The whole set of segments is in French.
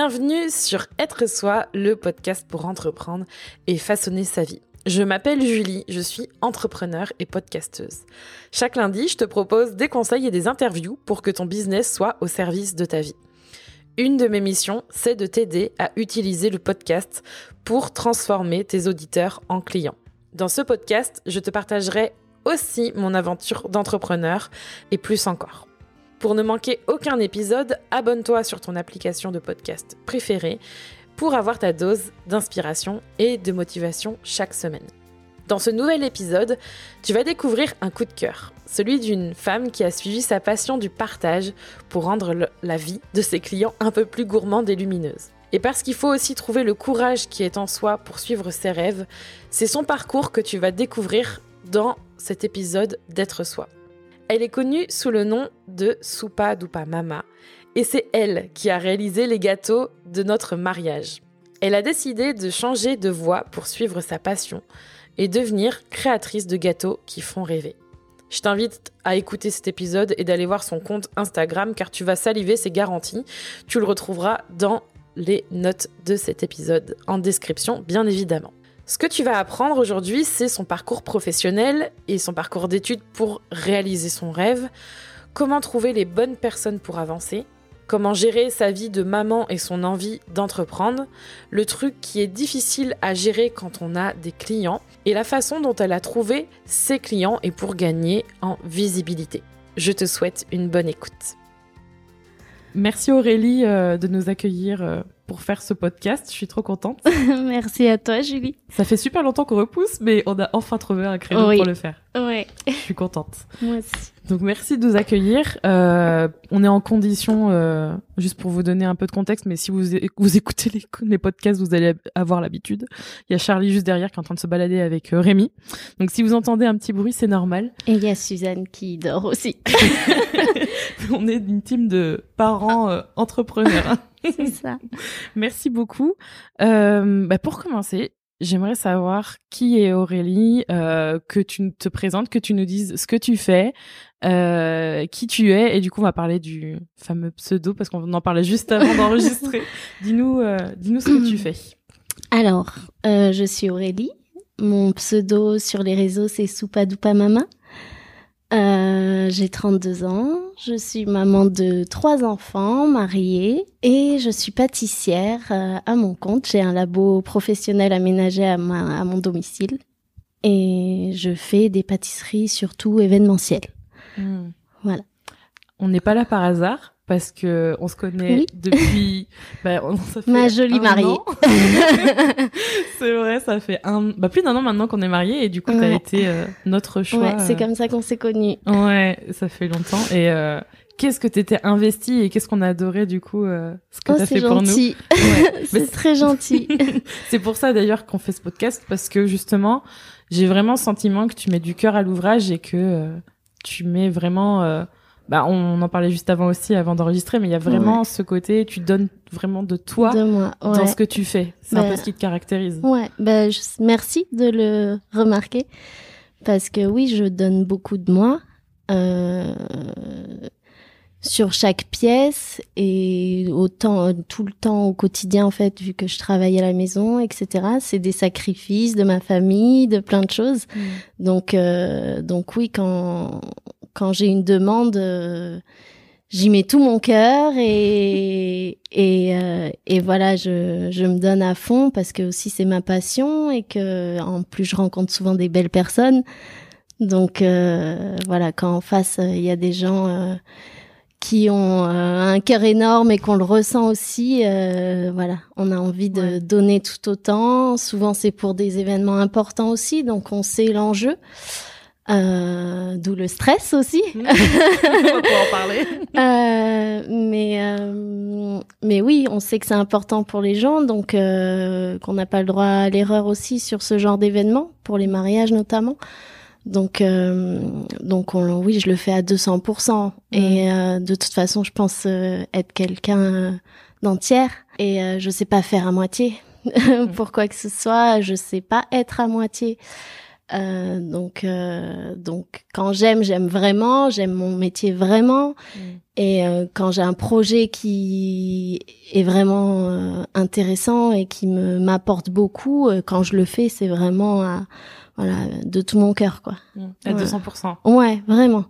Bienvenue sur Être Soi, le podcast pour entreprendre et façonner sa vie. Je m'appelle Julie, je suis entrepreneur et podcasteuse. Chaque lundi, je te propose des conseils et des interviews pour que ton business soit au service de ta vie. Une de mes missions, c'est de t'aider à utiliser le podcast pour transformer tes auditeurs en clients. Dans ce podcast, je te partagerai aussi mon aventure d'entrepreneur et plus encore. Pour ne manquer aucun épisode, abonne-toi sur ton application de podcast préférée pour avoir ta dose d'inspiration et de motivation chaque semaine. Dans ce nouvel épisode, tu vas découvrir un coup de cœur, celui d'une femme qui a suivi sa passion du partage pour rendre la vie de ses clients un peu plus gourmande et lumineuse. Et parce qu'il faut aussi trouver le courage qui est en soi pour suivre ses rêves, c'est son parcours que tu vas découvrir dans cet épisode d'être soi. Elle est connue sous le nom de Soupa Dupa Mama et c'est elle qui a réalisé les gâteaux de notre mariage. Elle a décidé de changer de voie pour suivre sa passion et devenir créatrice de gâteaux qui font rêver. Je t'invite à écouter cet épisode et d'aller voir son compte Instagram car tu vas saliver, c'est garanti. Tu le retrouveras dans les notes de cet épisode en description, bien évidemment. Ce que tu vas apprendre aujourd'hui, c'est son parcours professionnel et son parcours d'études pour réaliser son rêve, comment trouver les bonnes personnes pour avancer, comment gérer sa vie de maman et son envie d'entreprendre, le truc qui est difficile à gérer quand on a des clients, et la façon dont elle a trouvé ses clients et pour gagner en visibilité. Je te souhaite une bonne écoute. Merci Aurélie euh, de nous accueillir euh, pour faire ce podcast. Je suis trop contente. Merci à toi, Julie. Ça fait super longtemps qu'on repousse, mais on a enfin trouvé un créneau pour le faire. Ouais. Je suis contente. Moi aussi. Donc merci de nous accueillir. Euh, on est en condition, euh, juste pour vous donner un peu de contexte, mais si vous, vous écoutez les, les podcasts, vous allez avoir l'habitude. Il y a Charlie juste derrière qui est en train de se balader avec euh, Rémi. Donc si vous entendez un petit bruit, c'est normal. Et il y a Suzanne qui dort aussi. on est une team de parents euh, entrepreneurs. C'est ça. Merci beaucoup. Euh, bah pour commencer, j'aimerais savoir qui est Aurélie, euh, que tu te présentes, que tu nous dises ce que tu fais, euh, qui tu es, et du coup on va parler du fameux pseudo parce qu'on en parlait juste avant d'enregistrer. dis-nous, euh, dis-nous ce que tu fais. Alors, je suis Aurélie. Mon pseudo sur les réseaux c'est Soupadoupa Mama. Euh, j'ai 32 ans, je suis maman de trois enfants, mariée, et je suis pâtissière euh, à mon compte. J'ai un labo professionnel aménagé à, ma, à mon domicile et je fais des pâtisseries surtout événementielles. Hmm. Voilà. On n'est pas là par hasard? Parce que on se connaît Oui. depuis bah, on- ça fait Ma jolie un mariée. c'est vrai, ça fait un bah plus d'un an maintenant qu'on est mariés et du coup t'as Ouais. été euh, notre choix. Ouais, c'est euh, comme ça qu'on s'est connus. Ouais, ça fait longtemps et euh, qu'est-ce que t'étais investi et qu'est-ce qu'on a adoré du coup euh, ce que Oh, t'as fait pour nous? Ouais. C'est très gentil. C'est pour ça d'ailleurs qu'on fait ce podcast parce que justement, j'ai vraiment le sentiment que tu mets du cœur à l'ouvrage et que euh, tu mets vraiment. euh, bah, on en parlait juste avant aussi, avant d'enregistrer, mais il y a vraiment ce côté, tu donnes vraiment de toi de moi. dans ce que tu fais. C'est un Bah, peu ce qui te caractérise. Ouais, je- merci de le remarquer parce que oui, je donne beaucoup de moi euh, sur chaque pièce et autant tout le temps au quotidien en fait, vu que je travaille à la maison, etc. C'est des sacrifices de ma famille, de plein de choses. Donc euh, donc oui, quand quand j'ai une demande. euh, J'y mets tout mon cœur et et euh, et voilà, je je me donne à fond parce que aussi c'est ma passion et que en plus je rencontre souvent des belles personnes. Donc euh, voilà, quand en face euh, il y a des gens euh, qui ont euh, un cœur énorme et qu'on le ressent aussi, euh, voilà, on a envie de Ouais. donner tout autant. Souvent c'est pour des événements importants aussi, donc on sait l'enjeu. Euh, D'où le stress aussi. on va pouvoir en parler. Euh, mais euh, mais oui, on sait que c'est important pour les gens, donc euh, qu'on n'a pas le droit à l'erreur aussi sur ce genre d'événement, pour les mariages notamment. Donc euh, donc on, oui, je le fais à 200%. Et euh, de toute façon, je pense euh, être quelqu'un d'entière et euh, je sais pas faire à moitié. pour quoi que ce soit, je sais pas être à moitié. Euh, donc, euh, donc quand j'aime, j'aime vraiment, j'aime mon métier vraiment. Mm. Et euh, quand j'ai un projet qui est vraiment euh, intéressant et qui me m'apporte beaucoup, euh, quand je le fais, c'est vraiment à- voilà de tout mon cœur, quoi. Mm. À Ouais. 200%. Ouais, vraiment.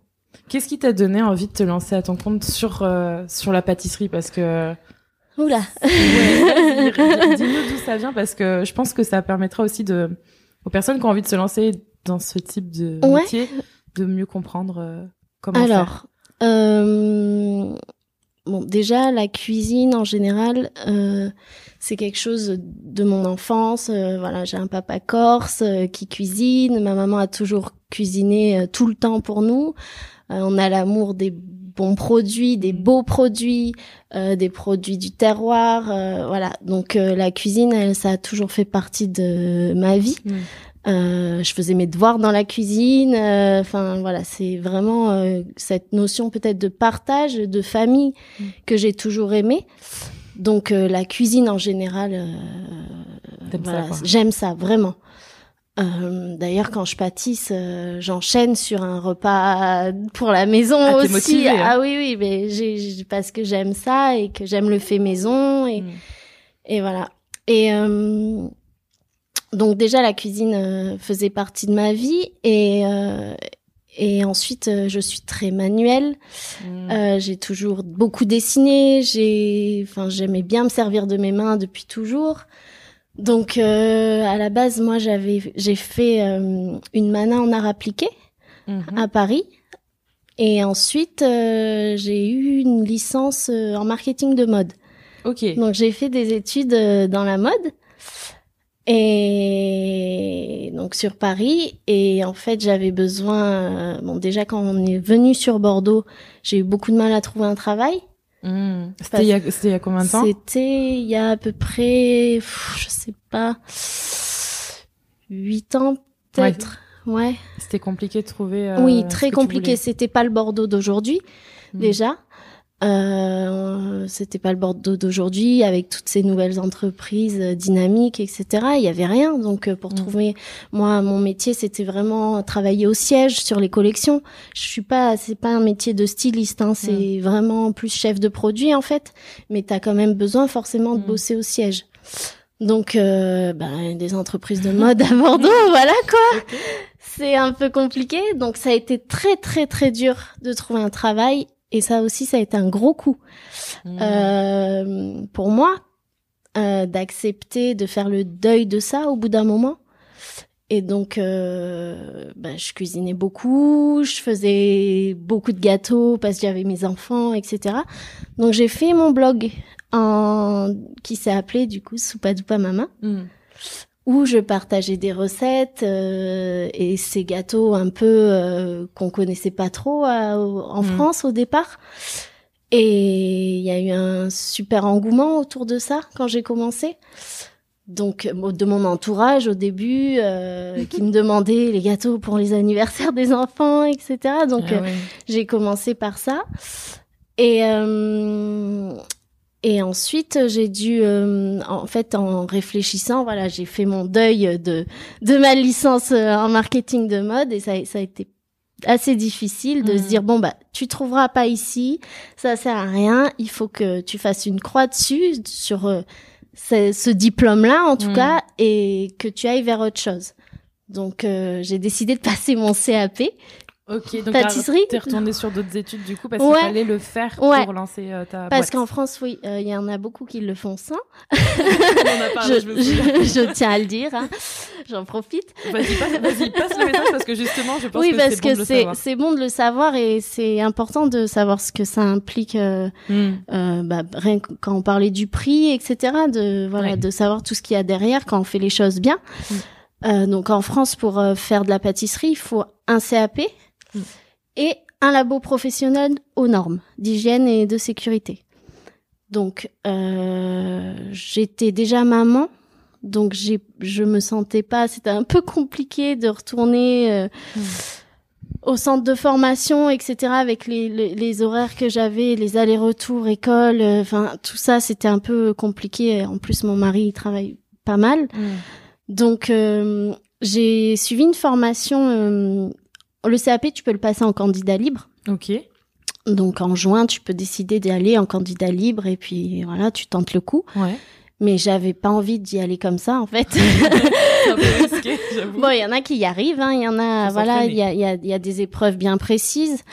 Qu'est-ce qui t'a donné envie de te lancer à ton compte sur, euh, sur la pâtisserie? Parce que. Oula. Ouais, dis-nous d'où ça vient parce que je pense que ça permettra aussi de, aux personnes qui ont envie de se lancer dans ce type de Ouais. métier de mieux comprendre euh, comment faire. Alors, euh, bon, déjà la cuisine en général, euh, c'est quelque chose de mon enfance. euh, voilà, j'ai un papa corse euh, qui cuisine. Ma maman a toujours cuisiné euh, tout le temps pour nous. Euh, on a l'amour des bons produits, des beaux produits, euh, des produits du terroir. euh, voilà, donc euh, la cuisine, elle, ça a toujours fait partie de ma vie. Mm. Euh, je faisais mes devoirs dans la cuisine. euh, Enfin voilà, c'est vraiment euh, cette notion peut-être de partage, de famille Mm. que j'ai toujours aimé. Donc la cuisine en général, voilà, j'aime ça vraiment. D'ailleurs, quand je pâtisse, j'enchaîne sur un repas pour la maison Ah, aussi. motivée, hein. Ah oui, oui, mais parce que j'aime ça et que j'aime le fait maison et Mm. et voilà. Et donc déjà la cuisine euh, faisait partie de ma vie et euh, et ensuite euh, je suis très manuelle. Mm. Euh, j'ai toujours beaucoup dessiné. J'ai, enfin j'aimais bien me servir de mes mains depuis toujours. Donc euh, à la base moi j'avais j'ai fait euh, une mana en art appliqué Mhm. à Paris. Et ensuite, euh, j'ai eu une licence en marketing de mode. Ok. Donc j'ai fait des études dans la mode et donc sur Paris et en fait j'avais besoin euh, bon déjà quand on est venu sur Bordeaux j'ai eu beaucoup de mal à trouver un travail Mm. C'était il y a, c'était il y a combien de temps? C'était il y a à peu près pff, je sais pas huit ans peut-être ouais, C'était compliqué de trouver. euh, oui très compliqué c'était pas le Bordeaux d'aujourd'hui Mm. déjà. Euh, c'était pas le Bordeaux d'aujourd'hui avec toutes ces nouvelles entreprises euh, dynamiques, etc. Il y avait rien. Donc euh, pour Mm. trouver, moi, mon métier, c'était vraiment travailler au siège sur les collections. Je suis pas, c'est pas un métier de styliste. Hein, c'est vraiment plus chef de produit en fait. Mais t'as quand même besoin forcément de Mm. bosser au siège. Donc, euh, ben, des entreprises de mode à Bordeaux, voilà quoi. C'est un peu compliqué. Donc, ça a été très, très, très dur de trouver un travail. Et ça aussi, ça a été un gros coup Mm. euh, pour moi euh, d'accepter de faire le deuil de ça au bout d'un moment. Et donc, euh, ben, je cuisinais beaucoup, je faisais beaucoup de gâteaux parce que j'avais mes enfants, etc. Donc, j'ai fait mon blog en... qui s'est appelé du coup Soupadupa Mama Mm. Où je partageais des recettes euh, et ces gâteaux un peu euh, qu'on connaissait pas trop euh, en Mm. France au départ. Et il y a eu un super engouement autour de ça quand j'ai commencé. Donc de mon entourage au début, euh, qui me demandait les gâteaux pour les anniversaires des enfants, etc. Donc Ah ouais. j'ai commencé par ça. Et, et ensuite, j'ai dû, euh, en fait, en réfléchissant, voilà, j'ai fait mon deuil de, de ma licence euh, en marketing de mode et ça, a- ça a été assez difficile de se dire, bon, bah, tu trouveras pas ici, ça sert à rien, il faut que tu fasses une croix dessus, sur euh, ce, ce diplôme-là, en tout Mhm. cas, et que tu ailles vers autre chose. Donc, euh, j'ai décidé de passer mon CAP. Ok, donc Pâtisserie t'es retourné sur d'autres études du coup parce Ouais. qu'il fallait le faire Ouais. pour lancer euh, ta Parce qu'en France, oui, euh, il y en a beaucoup qui le font sans. Parlé, je, tiens à le dire, hein. j'en profite. Vas-y, passe, le message parce que justement, je pense Oui, que parce c'est bon que de le c'est savoir. c'est bon de le savoir et c'est important de savoir ce que ça implique. euh, Mm. euh, bah, rien que quand on parlait du prix, etc. De voilà, Ouais. de savoir tout ce qu'il y a derrière quand on fait les choses bien. Mm. Euh, donc en France, pour faire de la pâtisserie, il faut un CAP Mm. et un labo professionnel aux normes d'hygiène et de sécurité. Donc euh, j'étais déjà maman. Donc j'ai, je me sentais pas, c'était un peu compliqué de retourner euh, Mm. au centre de formation, etc. Avec les, les, les horaires que j'avais, les allers-retours, école, euh, enfin tout ça, c'était un peu compliqué. En plus, mon mari il travaille pas mal, Mm. donc J'ai suivi une formation. Le CAP, tu peux le passer en candidat libre. Ok. Donc en juin, tu peux décider d'y aller en candidat libre et puis voilà, tu tentes le coup. Ouais. Mais j'avais pas envie d'y aller comme ça en fait. C'est un peu risqué, bon, il y en a qui y arrivent, hein. Il y en a, voilà, s'entraîner. il y a, il y, a, il y a des épreuves bien précises.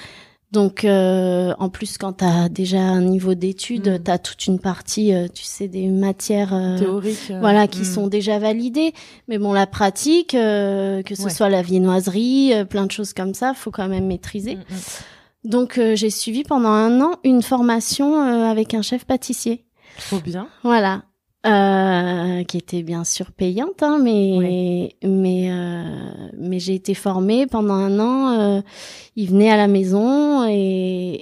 Donc euh, en plus, quand tu as déjà un niveau d'études, Mm. tu as toute une partie, euh, tu sais, des matières. euh, Théorique. euh, voilà, qui hmm. sont déjà validées. Mais bon, la pratique, euh, que ce Ouais. soit la viennoiserie, plein de choses comme ça, faut quand même maîtriser. Mm, mm. Donc j'ai suivi pendant un an une formation euh, avec un chef pâtissier. Trop bien. Voilà. Euh, qui était bien sûr payante, hein, mais mais euh, mais j'ai été formée pendant un an. euh, il venait à la maison et,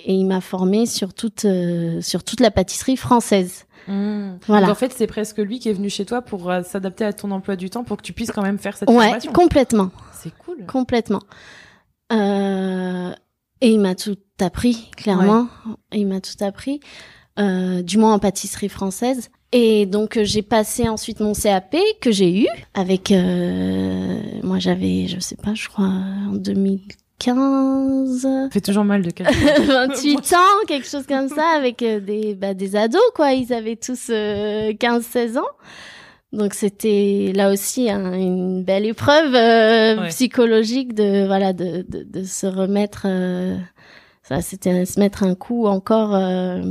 et il m'a formée sur toute euh, sur toute la pâtisserie française. Hmm. Voilà. Donc, en fait, c'est presque lui qui est venu chez toi pour euh, s'adapter à ton emploi du temps pour que tu puisses quand même faire cette Ouais, formation. complètement. C'est cool. Complètement. Euh, et il m'a tout appris, clairement. Il m'a tout appris, euh, du moins en pâtisserie française. Et donc euh, j'ai passé ensuite mon CAP que j'ai eu avec euh, moi j'avais je sais pas je crois en 2015 Ça fait toujours mal de calculer. 28 ans quelque chose comme ça avec euh, des bah, des ados quoi ils avaient tous 15 16 ans donc c'était là aussi hein, une belle épreuve euh, Ouais. psychologique de voilà de de, de se remettre euh, ça c'était se mettre un coup encore euh,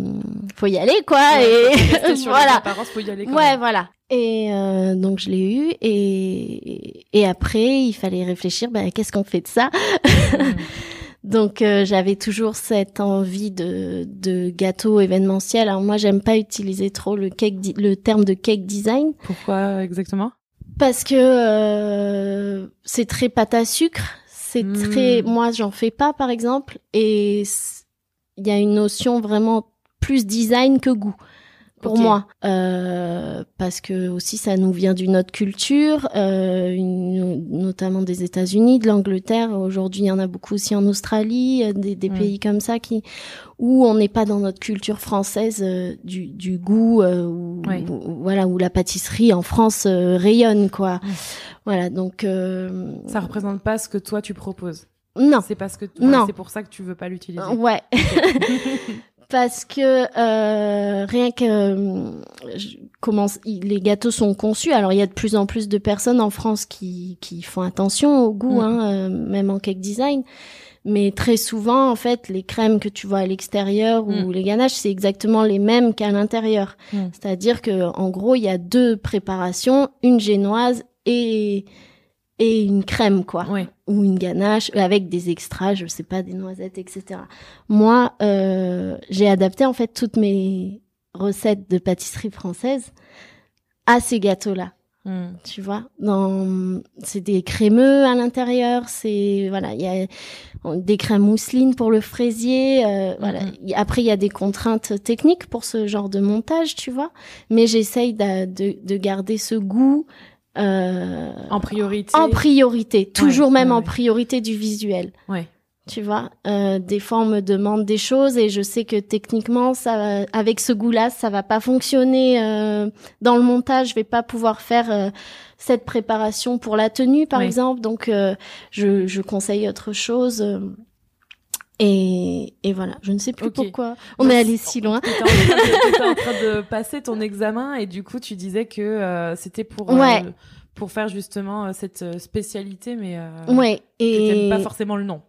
faut y aller quoi Ouais, et sur voilà faut y aller quand ouais même. voilà et euh, donc je l'ai eu et et après il fallait réfléchir ben qu'est-ce qu'on fait de ça? Donc euh, j'avais toujours cette envie de, de gâteau événementiel. Alors moi j'aime pas utiliser trop le cake le terme de cake design Pourquoi exactement? Parce que euh, c'est très pâte à sucre. C'est Mm. très moi j'en fais pas par exemple et il y a une notion vraiment plus design que goût pour moi euh, parce que aussi ça nous vient d'une autre culture euh, une- notamment des États-Unis de l'Angleterre aujourd'hui il y en a beaucoup aussi en Australie euh, des, des Mm. pays comme ça qui où on n'est pas dans notre culture française euh, du, du goût où, Oui. où- voilà où la pâtisserie en France rayonne quoi. Voilà donc euh, Ça représente pas ce que toi tu proposes. non C'est parce que Non. c'est pour ça que tu veux pas l'utiliser. Ouais. Parce que euh, rien que euh, je- il- les gâteaux sont conçus. Alors il y a de plus en plus de personnes en France qui qui font attention au goût, Mm. hein, euh, même en cake design. Mais très souvent, en fait, les crèmes que tu vois à l'extérieur ou Mm. les ganaches, c'est exactement les mêmes qu'à l'intérieur. Mm. C'est-à-dire que en gros, il y a deux préparations, une génoise et et une crème, quoi Ouais. ou une ganache avec des extras, je sais pas, des noisettes, etc. Moi, euh, j'ai adapté en fait toutes mes recettes de pâtisserie française à ces gâteaux-là. Hmm. Tu vois, dans c'est des crémeux à l'intérieur, c'est voilà, il y a des crèmes mousseline pour le fraisier, euh, voilà. Y- Après, il y a des contraintes techniques pour ce genre de montage, tu vois, mais j'essaye de, de garder ce goût euh, En priorité. en priorité, toujours même ouais, en ouais. priorité du visuel. Ouais. Tu vois, euh, des fois on me demande des choses et je sais que techniquement, ça, avec ce goût-là, ça va pas fonctionner euh, dans le montage. Je vais pas pouvoir faire euh, cette préparation pour la tenue, par exemple. Donc, euh, je, je conseille autre chose. Et, et voilà, je ne sais plus pourquoi on Donc, est allé si loin. De- t'étais en train de passer ton examen et du coup tu disais que euh, c'était pour euh, pour faire justement euh, cette spécialité mais Ouais, et pas forcément le nom.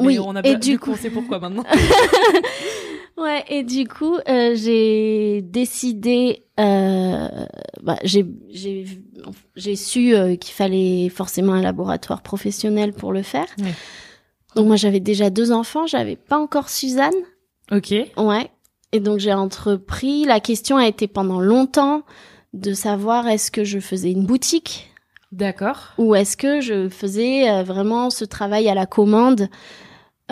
Mais Oui, on a et du du coup- coup on sait pourquoi maintenant. Ouais, et du coup, j'ai décidé, bah, j'ai j'ai j'ai su qu'il fallait forcément un laboratoire professionnel pour le faire. Ouais. Donc moi, j'avais déjà deux enfants, j'avais pas encore Suzanne. ok. Ouais. Et donc j'ai entrepris. La question a été pendant longtemps de savoir est-ce que je faisais une boutique? D'accord. ou est-ce que je faisais euh, vraiment ce travail à la commande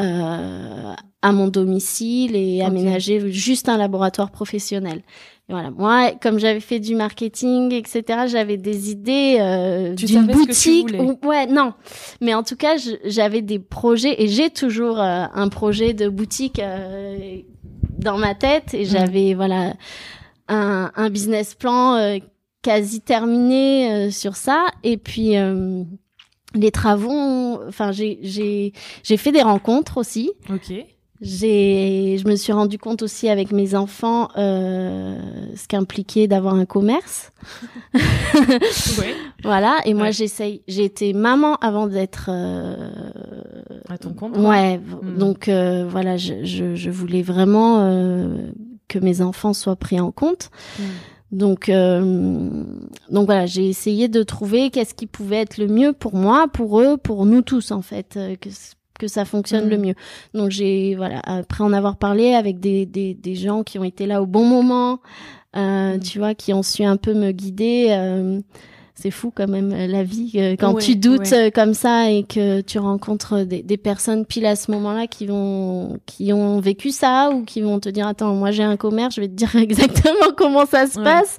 euh, à mon domicile et aménager juste un laboratoire professionnel? Et voilà, moi, comme j'avais fait du marketing, etc., j'avais des idées euh, d'une boutique. ouais, non, mais en tout cas, j'avais des projets et j'ai toujours euh, un projet de boutique euh, dans ma tête et Mhm. j'avais voilà un, un business plan euh, quasi terminé euh, sur ça et puis euh, les travaux, enfin j'ai j'ai j'ai fait des rencontres aussi. Ok. J'ai, je me suis rendu compte aussi avec mes enfants euh, ce qu'impliquait d'avoir un commerce. ouais. Voilà. Et moi, Ouais. j'essaye. J'ai été maman avant d'être. euh, À ton compte. quoi. Ouais. Mm. Donc euh, voilà, je, je, je voulais vraiment euh, que mes enfants soient pris en compte. Mm. Donc, euh, donc voilà, j'ai essayé de trouver qu'est-ce qui pouvait être le mieux pour moi, pour eux, pour nous tous en fait, euh, que que ça fonctionne le mieux. Donc j'ai voilà, après en avoir parlé avec des des, des gens qui ont été là au bon moment, euh, Mhm. tu vois, qui ont su un peu me guider. euh, c'est fou quand même la vie euh, quand Ouais, tu doutes ouais. comme ça et que tu rencontres des, des personnes pile à ce moment-là qui vont qui ont vécu ça ou qui vont te dire attends moi j'ai un commerce je vais te dire exactement comment ça se Ouais. passe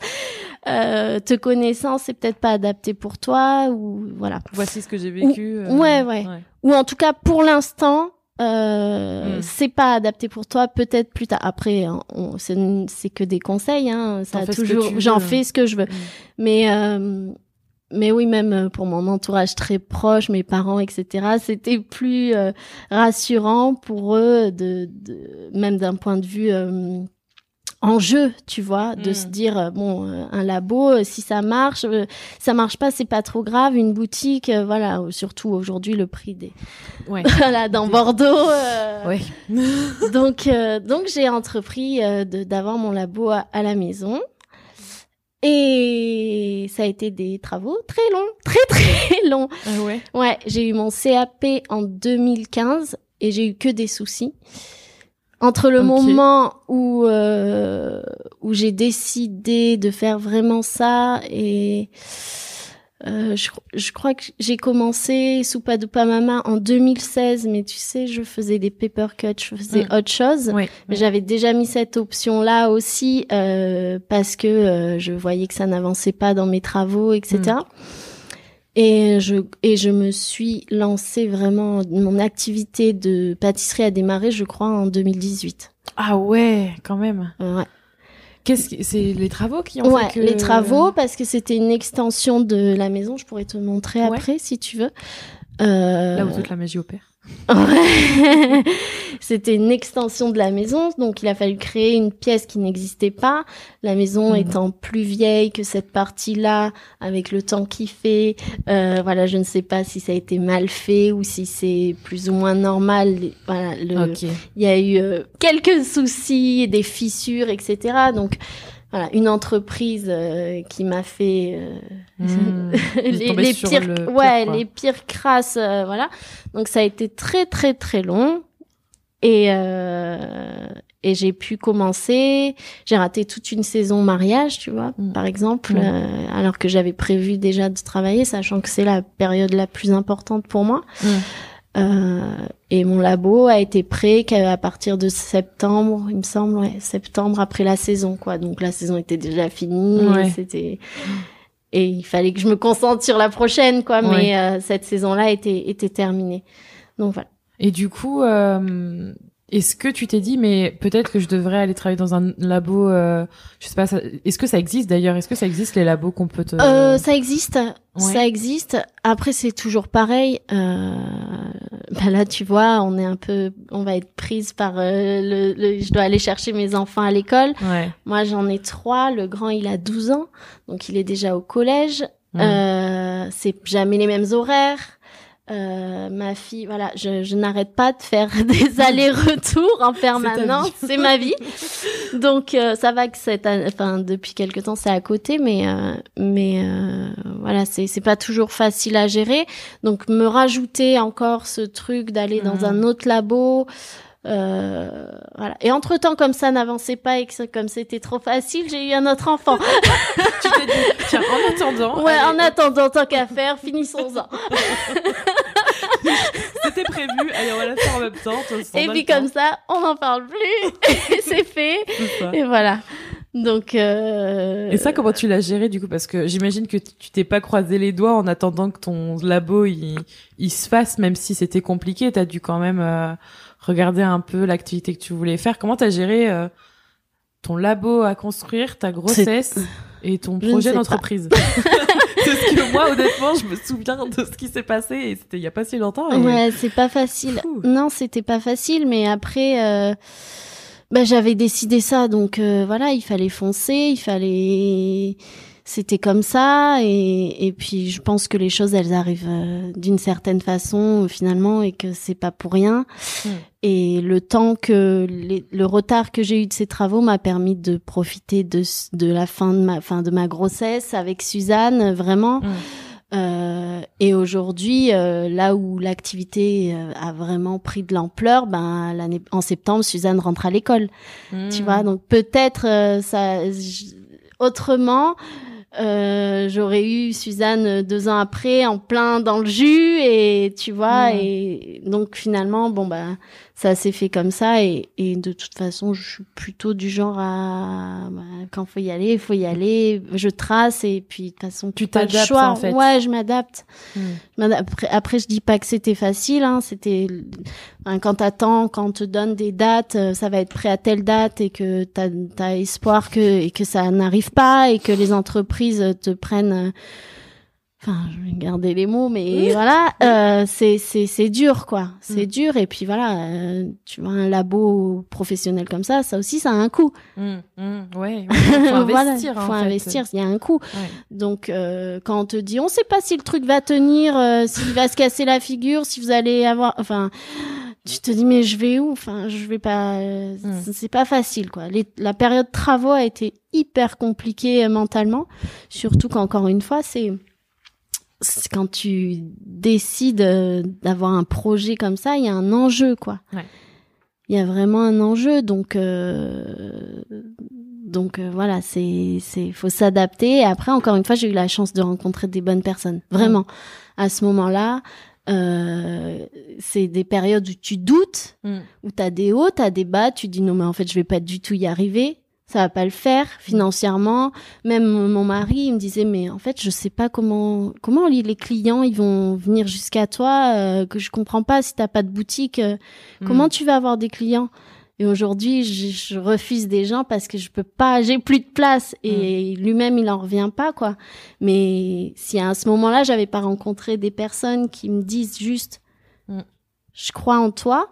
euh, te connaissant c'est peut-être pas adapté pour toi ou voilà Voici ce que j'ai vécu. euh, ouais, ouais. ou en tout cas pour l'instant euh, Mm. c'est pas adapté pour toi peut-être plus tard après hein, c'est que des conseils hein ça a toujours j'en veux. fais ce que je veux Mm. mais euh, mais oui, même pour mon entourage très proche, mes parents, etc., c'était plus euh, rassurant pour eux, de, de même d'un point de vue euh, enjeu, tu vois, de Mm. se dire euh, bon, euh, un labo, euh, si ça marche, ça marche pas, c'est pas trop grave. Une boutique, voilà, surtout aujourd'hui le prix des, Ouais. voilà, dans Bordeaux. euh, Ouais. donc, euh, donc j'ai entrepris euh, d'avoir mon labo à, à la maison. Et ça a été des travaux très longs, très très longs. Ah ouais. Ouais, j'ai eu mon CAP en 2015 et j'ai eu que des soucis. Entre le moment où euh, où j'ai décidé de faire vraiment ça et euh, je, je crois que j'ai commencé Soupa Dupa Mama en 2016, mais tu sais, je faisais des paper cuts, je faisais Mm. autre chose. Ouais. Mais J'avais déjà mis cette option-là aussi euh, parce que euh, je voyais que ça n'avançait pas dans mes travaux, etc. Et je et je me suis lancée vraiment. Mon activité de pâtisserie a démarré, je crois, en 2018. Ah ouais, quand même. Ouais, Qu'est-ce que c'est les travaux qui ont ouais fait que les travaux parce que c'était une extension de la maison. Je pourrais te montrer Ouais. après si tu veux. Euh, Là où toute la magie opère. Ouais. C'était une extension de la maison, donc il a fallu créer une pièce qui n'existait pas. La maison Mhm. étant plus vieille que cette partie-là, avec le temps qui fait, euh, voilà, je ne sais pas si ça a été mal fait ou si c'est plus ou moins normal. Voilà, le, il y a eu euh, quelques soucis, des fissures, etc. Donc voilà, une entreprise euh, qui m'a fait euh, Mmh. Les, pires, le pire, ouais, quoi. les pires crasses, euh, voilà. Donc ça a été très très très long et euh, et j'ai pu commencer. J'ai raté toute une saison mariage, tu vois, Mm. par exemple, Mm. euh, alors que j'avais prévu déjà de travailler, sachant que c'est la période la plus importante pour moi. Euh, et mon labo a été prêt qu'à partir de septembre, il me semble, ouais, septembre après la saison, quoi. Donc la saison était déjà finie. Ouais. et C'était et il fallait que je me concentre sur la prochaine, quoi. Ouais. Mais euh, cette saison-là était était terminée. Donc voilà. Et du coup, euh, est-ce que tu t'es dit, mais peut-être que je devrais aller travailler dans un labo, euh, je sais pas, est-ce que ça existe d'ailleurs? Est-ce que ça existe les labos qu'on peut te... Euh, ça existe, Ouais. ça existe. Après, c'est toujours pareil. Euh, bah là, tu vois, on est un peu, on va être prise par euh, le, le- Je dois aller chercher mes enfants à l'école. Ouais. Moi, j'en ai trois. Le grand, il a 12 ans, donc il est déjà au collège. Mm. Euh, c'est jamais les mêmes horaires. Euh, ma fille, voilà, je, je n'arrête pas de faire des allers-retours en permanence. C'est ma vie. Donc euh, ça va que cette, enfin depuis quelque temps c'est à côté, mais euh, mais euh, voilà, c'est c'est pas toujours facile à gérer. Donc me rajouter encore ce truc d'aller dans Mhm. un autre labo. Euh, voilà. Et entre temps, comme ça n'avançait pas et que comme c'était trop facile, j'ai eu un autre enfant. tu t'es dit, tiens, en attendant, ouais, allez, en attendant, tant qu'à faire, finissons-en. c'était prévu, allez, on va la faire en même temps. Et puis temps. comme ça, on n'en parle plus. Et c'est fait. Et voilà. Donc. Euh... Et ça, comment tu l'as géré du coup? Parce que j'imagine que tu t'es pas croisé les doigts en attendant que ton labo il, il se fasse, même si c'était compliqué. T'as dû quand même euh, regarder un peu l'activité que tu voulais faire. Comment t'as géré euh, ton labo à construire, ta grossesse? Et ton projet d'entreprise. Parce que moi, honnêtement, je me souviens de ce qui s'est passé et c'était il y a pas si longtemps. et- Ouais, c'est pas facile. Non, c'était pas facile, mais après, euh, bah, j'avais décidé ça, donc euh, voilà, il fallait foncer, il fallait. C'était comme ça, et, et puis je pense que les choses, elles arrivent euh, d'une certaine façon finalement, et que c'est pas pour rien. Mm. Et le temps que les- le retard que j'ai eu de ces travaux m'a permis de profiter de de la fin de ma fin de ma grossesse avec Suzanne, vraiment. Mm. Euh, et aujourd'hui, euh, là où l'activité euh, a vraiment pris de l'ampleur, ben l'année en septembre, Suzanne rentre à l'école. Tu Mm. vois, donc peut-être euh, ça autrement. Euh, j'aurais eu Suzanne deux ans après en plein dans le jus et tu vois Mm. et donc finalement bon bah ça s'est fait comme ça et, et de toute façon je suis plutôt du genre à bah, quand faut y aller il faut y aller je trace et puis de toute façon Tu pas le t'adaptes, choix en fait. ouais je m'adapte Mm. m'adapte. après, après je dis pas que c'était facile hein c'était hein, quand t'attends quand on te donne des dates euh, ça va être prêt à telle date et que t'as as espoir que et que ça n'arrive pas et que les entreprises te prennent euh, Enfin, je vais garder les mots, mais voilà, euh, c'est c'est c'est dur quoi. C'est Mm. dur et puis voilà, euh, tu vois un labo professionnel comme ça, ça aussi ça a un coût. Mm, mm, ouais, ouais, faut investir. voilà, en faut fait. investir, il y a un coût. Ouais. Donc euh, quand on te dit on sait pas si le truc va tenir, euh, s'il va se casser la figure, si vous allez avoir enfin tu te dis mais je vais où? Enfin, je vais pas Mm. c'est- pas facile quoi. Les- la période travaux a été hyper compliquée euh, mentalement, surtout qu'encore une fois, c'est quand tu décides euh, d'avoir un projet comme ça, il y a un enjeu quoi. Ouais. Il y a vraiment un enjeu donc euh, donc euh, voilà, c'est c'est faut s'adapter et après encore une fois, j'ai eu la chance de rencontrer des bonnes personnes. Vraiment. À ce moment-là, euh, c'est des périodes où tu doutes, Mm. où tu as des hauts, tu as des bas, tu dis non mais en fait, je vais pas du tout y arriver. Ça va pas le faire financièrement. Même mon mari, il me disait mais en fait, je sais pas comment comment les clients ils vont venir jusqu'à toi euh, que je comprends pas si t'as pas de boutique. euh, Mm. Comment tu vas avoir des clients? Et aujourd'hui, je, je refuse des gens parce que je peux pas, j'ai plus de place. Et lui-même, il en revient pas, quoi. Mais si à ce moment-là, j'avais pas rencontré des personnes qui me disent juste, Mm. je crois en toi,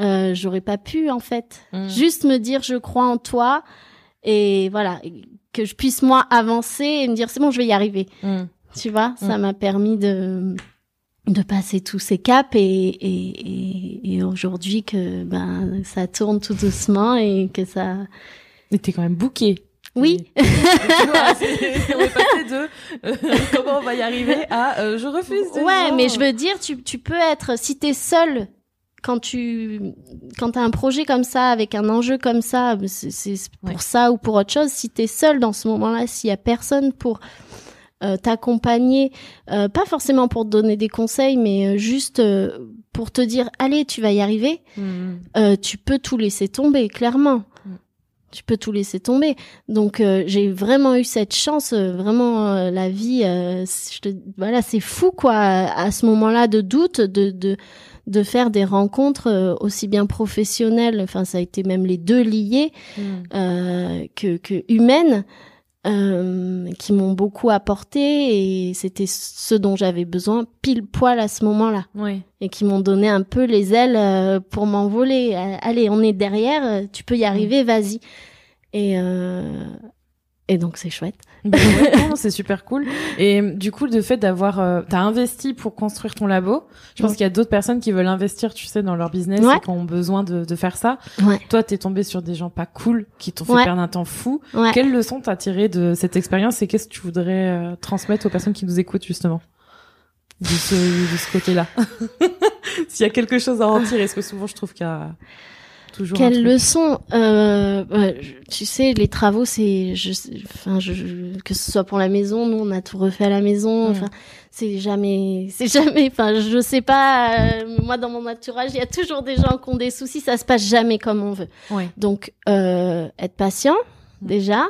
euh, j'aurais pas pu, en fait. Mm. Juste me dire, je crois en toi. Et voilà, que je puisse, moi, avancer et me dire, c'est bon, je vais y arriver. Mm. Tu vois, ça Mm. m'a permis de de passer tous ces caps et, et, et, et aujourd'hui que ben ça tourne tout doucement et que ça Et t'es quand même booké. oui on est passé de euh, comment on va y arriver à euh, je refuse. ouais mais je veux dire tu tu peux être si t'es seul quand tu quand t'as un projet comme ça avec un enjeu comme ça c'est pour Ouais. ça ou pour autre chose si t'es seul dans ce moment-là s'il y a personne pour euh, t'accompagner euh, pas forcément pour te donner des conseils mais euh, juste euh, pour te dire allez tu vas y arriver Mm. euh, tu peux tout laisser tomber, clairement. Mm. Tu peux tout laisser tomber. Donc j'ai vraiment eu cette chance, vraiment la vie. c- je te- voilà, c'est fou quoi. À, à ce moment-là de doute, de de de faire des rencontres euh, aussi bien professionnelles. Enfin, ça a été même les deux liés Mm. euh, que que humaines. euh, qui m'ont beaucoup apporté et c'était ce dont j'avais besoin pile poil à ce moment-là et qui m'ont donné un peu les ailes pour m'envoler. Allez, on est derrière, tu peux y arriver, vas-y. Et euh, et donc c'est chouette. Ben ouais, c'est super cool. Et du coup, le fait d'avoir, euh, t'as investi pour construire ton labo. Je pense Ouais. qu'il y a d'autres personnes qui veulent investir, tu sais, dans leur business Ouais. et qui ont besoin de, de faire ça. Ouais. Toi, t'es tombé sur des gens pas cool qui t'ont fait perdre un temps fou. Ouais. Quelle leçon t'as tiré de cette expérience et qu'est-ce que tu voudrais euh, transmettre aux personnes qui nous écoutent justement de ce, de ce côté-là? S'il y a quelque chose à en tirer, est-ce que souvent je trouve qu'il y a toujours Quelle leçon euh, Tu sais, les travaux, c'est, je, enfin, je, je- que ce soit pour la maison, nous on a tout refait à la maison. Enfin, c'est jamais, c'est jamais. Enfin, je sais pas. euh, moi, dans mon entourage, il y a toujours des gens qui ont des soucis. Ça se passe jamais comme on veut. Ouais. Donc, euh, être patient Mm. déjà,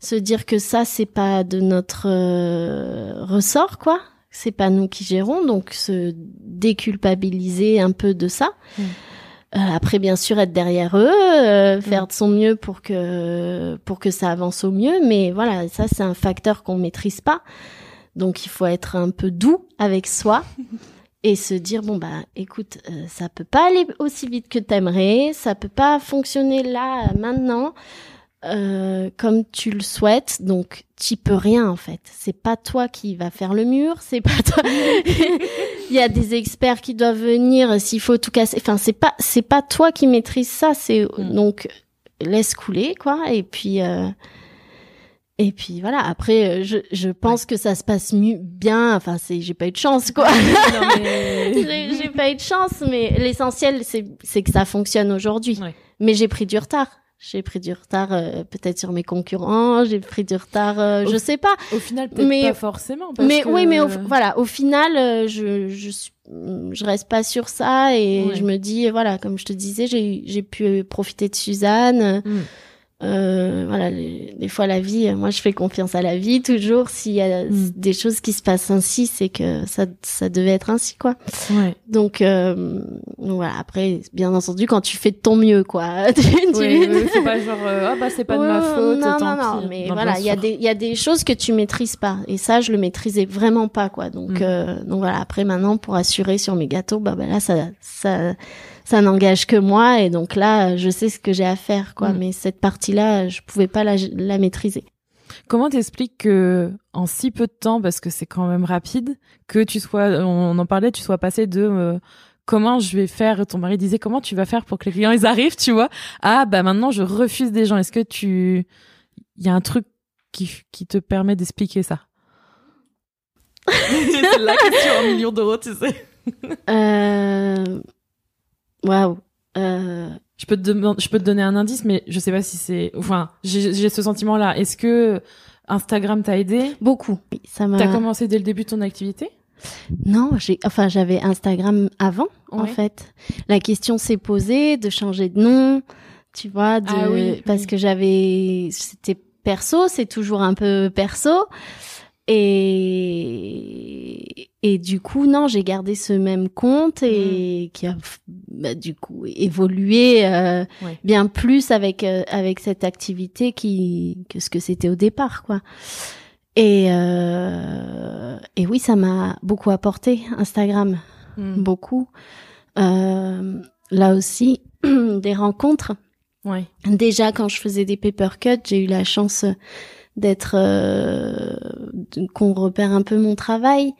se dire que ça c'est pas de notre euh, ressort, quoi. C'est pas nous qui gérons, donc se déculpabiliser un peu de ça. Mm. Euh, après, bien sûr, être derrière eux, euh, faire de son mieux pour que pour que ça avance au mieux. Mais voilà, ça c'est un facteur qu'on maîtrise pas. Donc il faut être un peu doux avec soi et se dire bon bah écoute, euh, ça peut pas aller aussi vite que t'aimerais, ça peut pas fonctionner là maintenant. Euh, comme tu le souhaites, donc tu peux rien en fait. C'est pas toi qui va faire le mur, c'est pas toi. Il y a des experts qui doivent venir s'il faut tout casser. Enfin, c'est pas c'est pas toi qui maîtrise ça. C'est Mm. donc laisse couler quoi. Et puis euh, et puis voilà. Après, euh, je je pense que ça se passe mieux bien. Enfin, c'est j'ai pas eu de chance quoi. Mais- j'ai j'ai pas eu de chance, mais l'essentiel c'est c'est que ça fonctionne aujourd'hui. Ouais. Mais j'ai pris du retard. J'ai pris du retard euh, peut-être sur mes concurrents, j'ai pris du retard, euh, Au- je sais pas. Au final, peut-être Mais- pas forcément. Parce Mais que- oui, mais au, voilà, au final, euh, je je reste pas sur ça et Ouais. je me dis voilà, comme je te disais, j'ai j'ai pu profiter de Suzanne. Mm. Euh, voilà, les- des fois la vie, moi je fais confiance à la vie toujours. S'il y a Mm. des choses qui se passent ainsi, c'est que ça ça devait être ainsi quoi. Ouais. Donc, euh, voilà. Après, bien entendu, quand tu fais de ton mieux, quoi. tu, oui, faut pas genre euh, ah bah c'est pas de ma Ouais, faute. Non, tant non, non. Mais Non, voilà, il y a des il y a des choses que tu maîtrises pas. Et ça, je le maîtrisais vraiment pas, quoi. Donc, Mm. euh, donc voilà. Après, maintenant, pour assurer sur mes gâteaux, bah, bah là, ça ça ça n'engage que moi. Et donc là, je sais ce que j'ai à faire, quoi. Mm. Mais cette partie-là, je pouvais pas la la maîtriser. Comment t'expliques que en si peu de temps, parce que c'est quand même rapide, que tu sois, on en parlait, tu sois passé de euh, comment je vais faire, ton mari disait comment tu vas faire pour que les clients ils arrivent, tu vois, ah bah maintenant je refuse des gens. Est-ce que tu, il y a un truc qui, qui te permet d'expliquer ça? C'est la question en millions d'euros, tu sais. Euh... Waouh. Euh... Je peux te demander- je peux te donner un indice, mais je sais pas si c'est, enfin, j'ai ce sentiment-là. Est-ce que Instagram t'a aidé? Beaucoup. Oui, Ça m'a. T'as commencé dès le début de ton activité? Non, j'ai, enfin, j'avais Instagram avant, en fait. La question s'est posée de changer de nom, tu vois, de, Ah oui, parce oui. que j'avais, c'était perso, c'est toujours un peu perso. Et, et du coup, non, j'ai gardé ce même compte Mm. et qui a, bah, du coup, évolué, euh, Ouais. bien plus avec, euh, avec cette activité qui, que ce que c'était au départ, quoi. Et, euh, et oui, ça m'a beaucoup apporté, Instagram, Hmm. beaucoup. Euh, là aussi, des rencontres. Ouais. Déjà, quand je faisais des paper cuts, j'ai eu la chance d'être euh, qu'on repère un peu mon travail.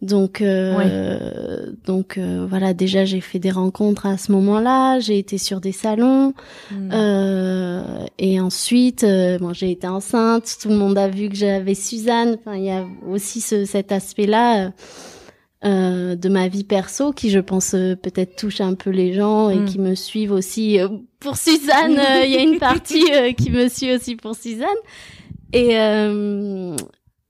Donc, euh, donc euh, voilà. Déjà, j'ai fait des rencontres à ce moment-là. J'ai été sur des salons. Hmm. Euh, et ensuite, euh, bon, j'ai été enceinte. Tout le monde a vu que j'avais Suzanne. Enfin, il y a aussi ce, cet aspect-là euh, de ma vie perso qui, je pense, peut-être touche un peu les gens et Mm. qui me suivent aussi. pour Suzanne, il y a une partie qui me suit aussi pour Suzanne. Et euh,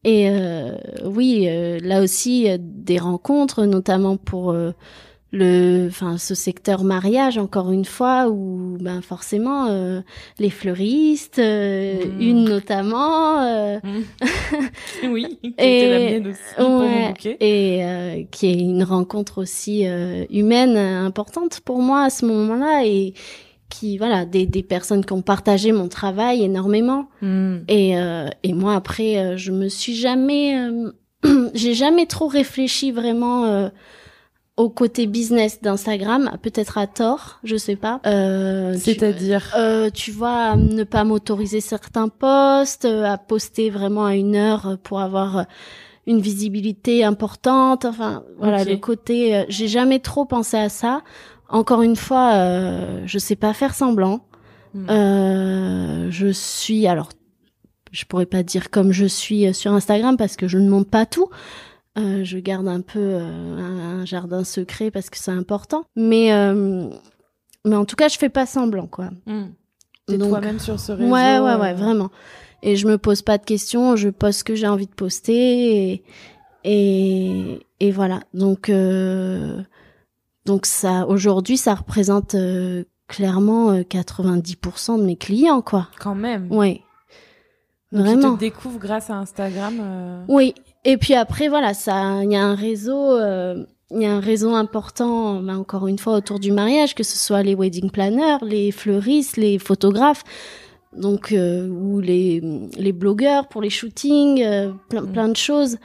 et euh, oui, euh, là aussi des rencontres, notamment pour le, enfin ce secteur mariage encore une fois où ben forcément euh, les fleuristes, euh, Mm. une notamment. euh, oui, qui Et- était la mienne aussi Ouais, et qui est une rencontre aussi humaine importante pour moi à ce moment-là et qui voilà des, des personnes qui ont partagé mon travail énormément Hmm. et euh, et moi après euh, je me suis jamais euh, j'ai jamais trop réfléchi vraiment euh, au côté business d'Instagram peut-être à tort je sais pas euh, C'est-à-dire euh, tu vois, ne pas m'autoriser certains posts, à poster vraiment à une heure pour avoir une visibilité importante. Enfin, voilà, le côté. J'ai jamais trop pensé à ça. Encore une fois, euh, je sais pas faire semblant. Hmm. Euh, je suis alors, je pourrais pas dire comme je suis euh, sur Instagram parce que je ne monte pas tout. Euh, je garde un peu un, un jardin secret parce que c'est important. Mais mais en tout cas, je fais pas semblant quoi. Hmm. T'es toi-même sur ce réseau. Ouais, ouais, ouais, vraiment. Et je me pose pas de questions, je poste ce que j'ai envie de poster et et, et voilà. Donc euh, donc ça aujourd'hui ça représente euh, clairement euh, 90% de mes clients quoi. Quand même. Ils Vraiment. te découvrent grâce à Instagram. euh, Oui. Et puis après voilà, ça il y a un réseau euh, il y a un réseau important, ben, encore une fois, autour du mariage, que ce soit les wedding planners, les fleuristes, les photographes, donc euh, ou les, les blogueurs pour les shootings, euh, plein, Mm. plein de choses.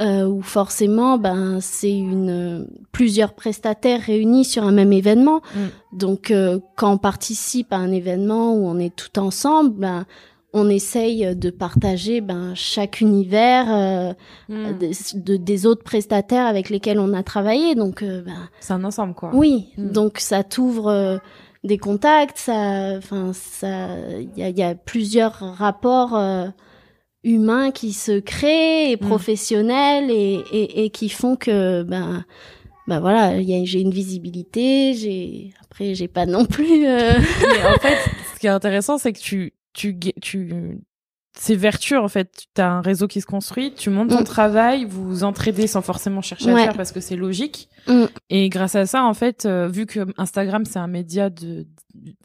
Euh, où forcément, ben c'est une plusieurs prestataires réunis sur un même événement. Mm. Donc, euh, quand on participe à un événement où on est tout ensemble, ben on essaye de partager ben chaque univers euh, Hmm. des, de- des autres prestataires avec lesquels on a travaillé. Donc, euh, ben, C'est un ensemble, quoi. oui, Mm. donc ça t'ouvre euh, des contacts, ça, enfin, ça, il y a, y a plusieurs rapports euh, humains qui se créent et Mm. professionnels et, et, et qui font que, ben, ben voilà, j'ai une visibilité, j'ai, après, j'ai pas non plus. euh, Mais en fait, ce qui est intéressant, c'est que tu, tu, tu, c'est vertueux en fait. Tu as un réseau qui se construit, tu montes ton Mm. travail, vous vous entraidez sans forcément chercher à Ouais. faire parce que c'est logique. Mm. Et grâce à ça, en fait, euh, vu que Instagram c'est un média de,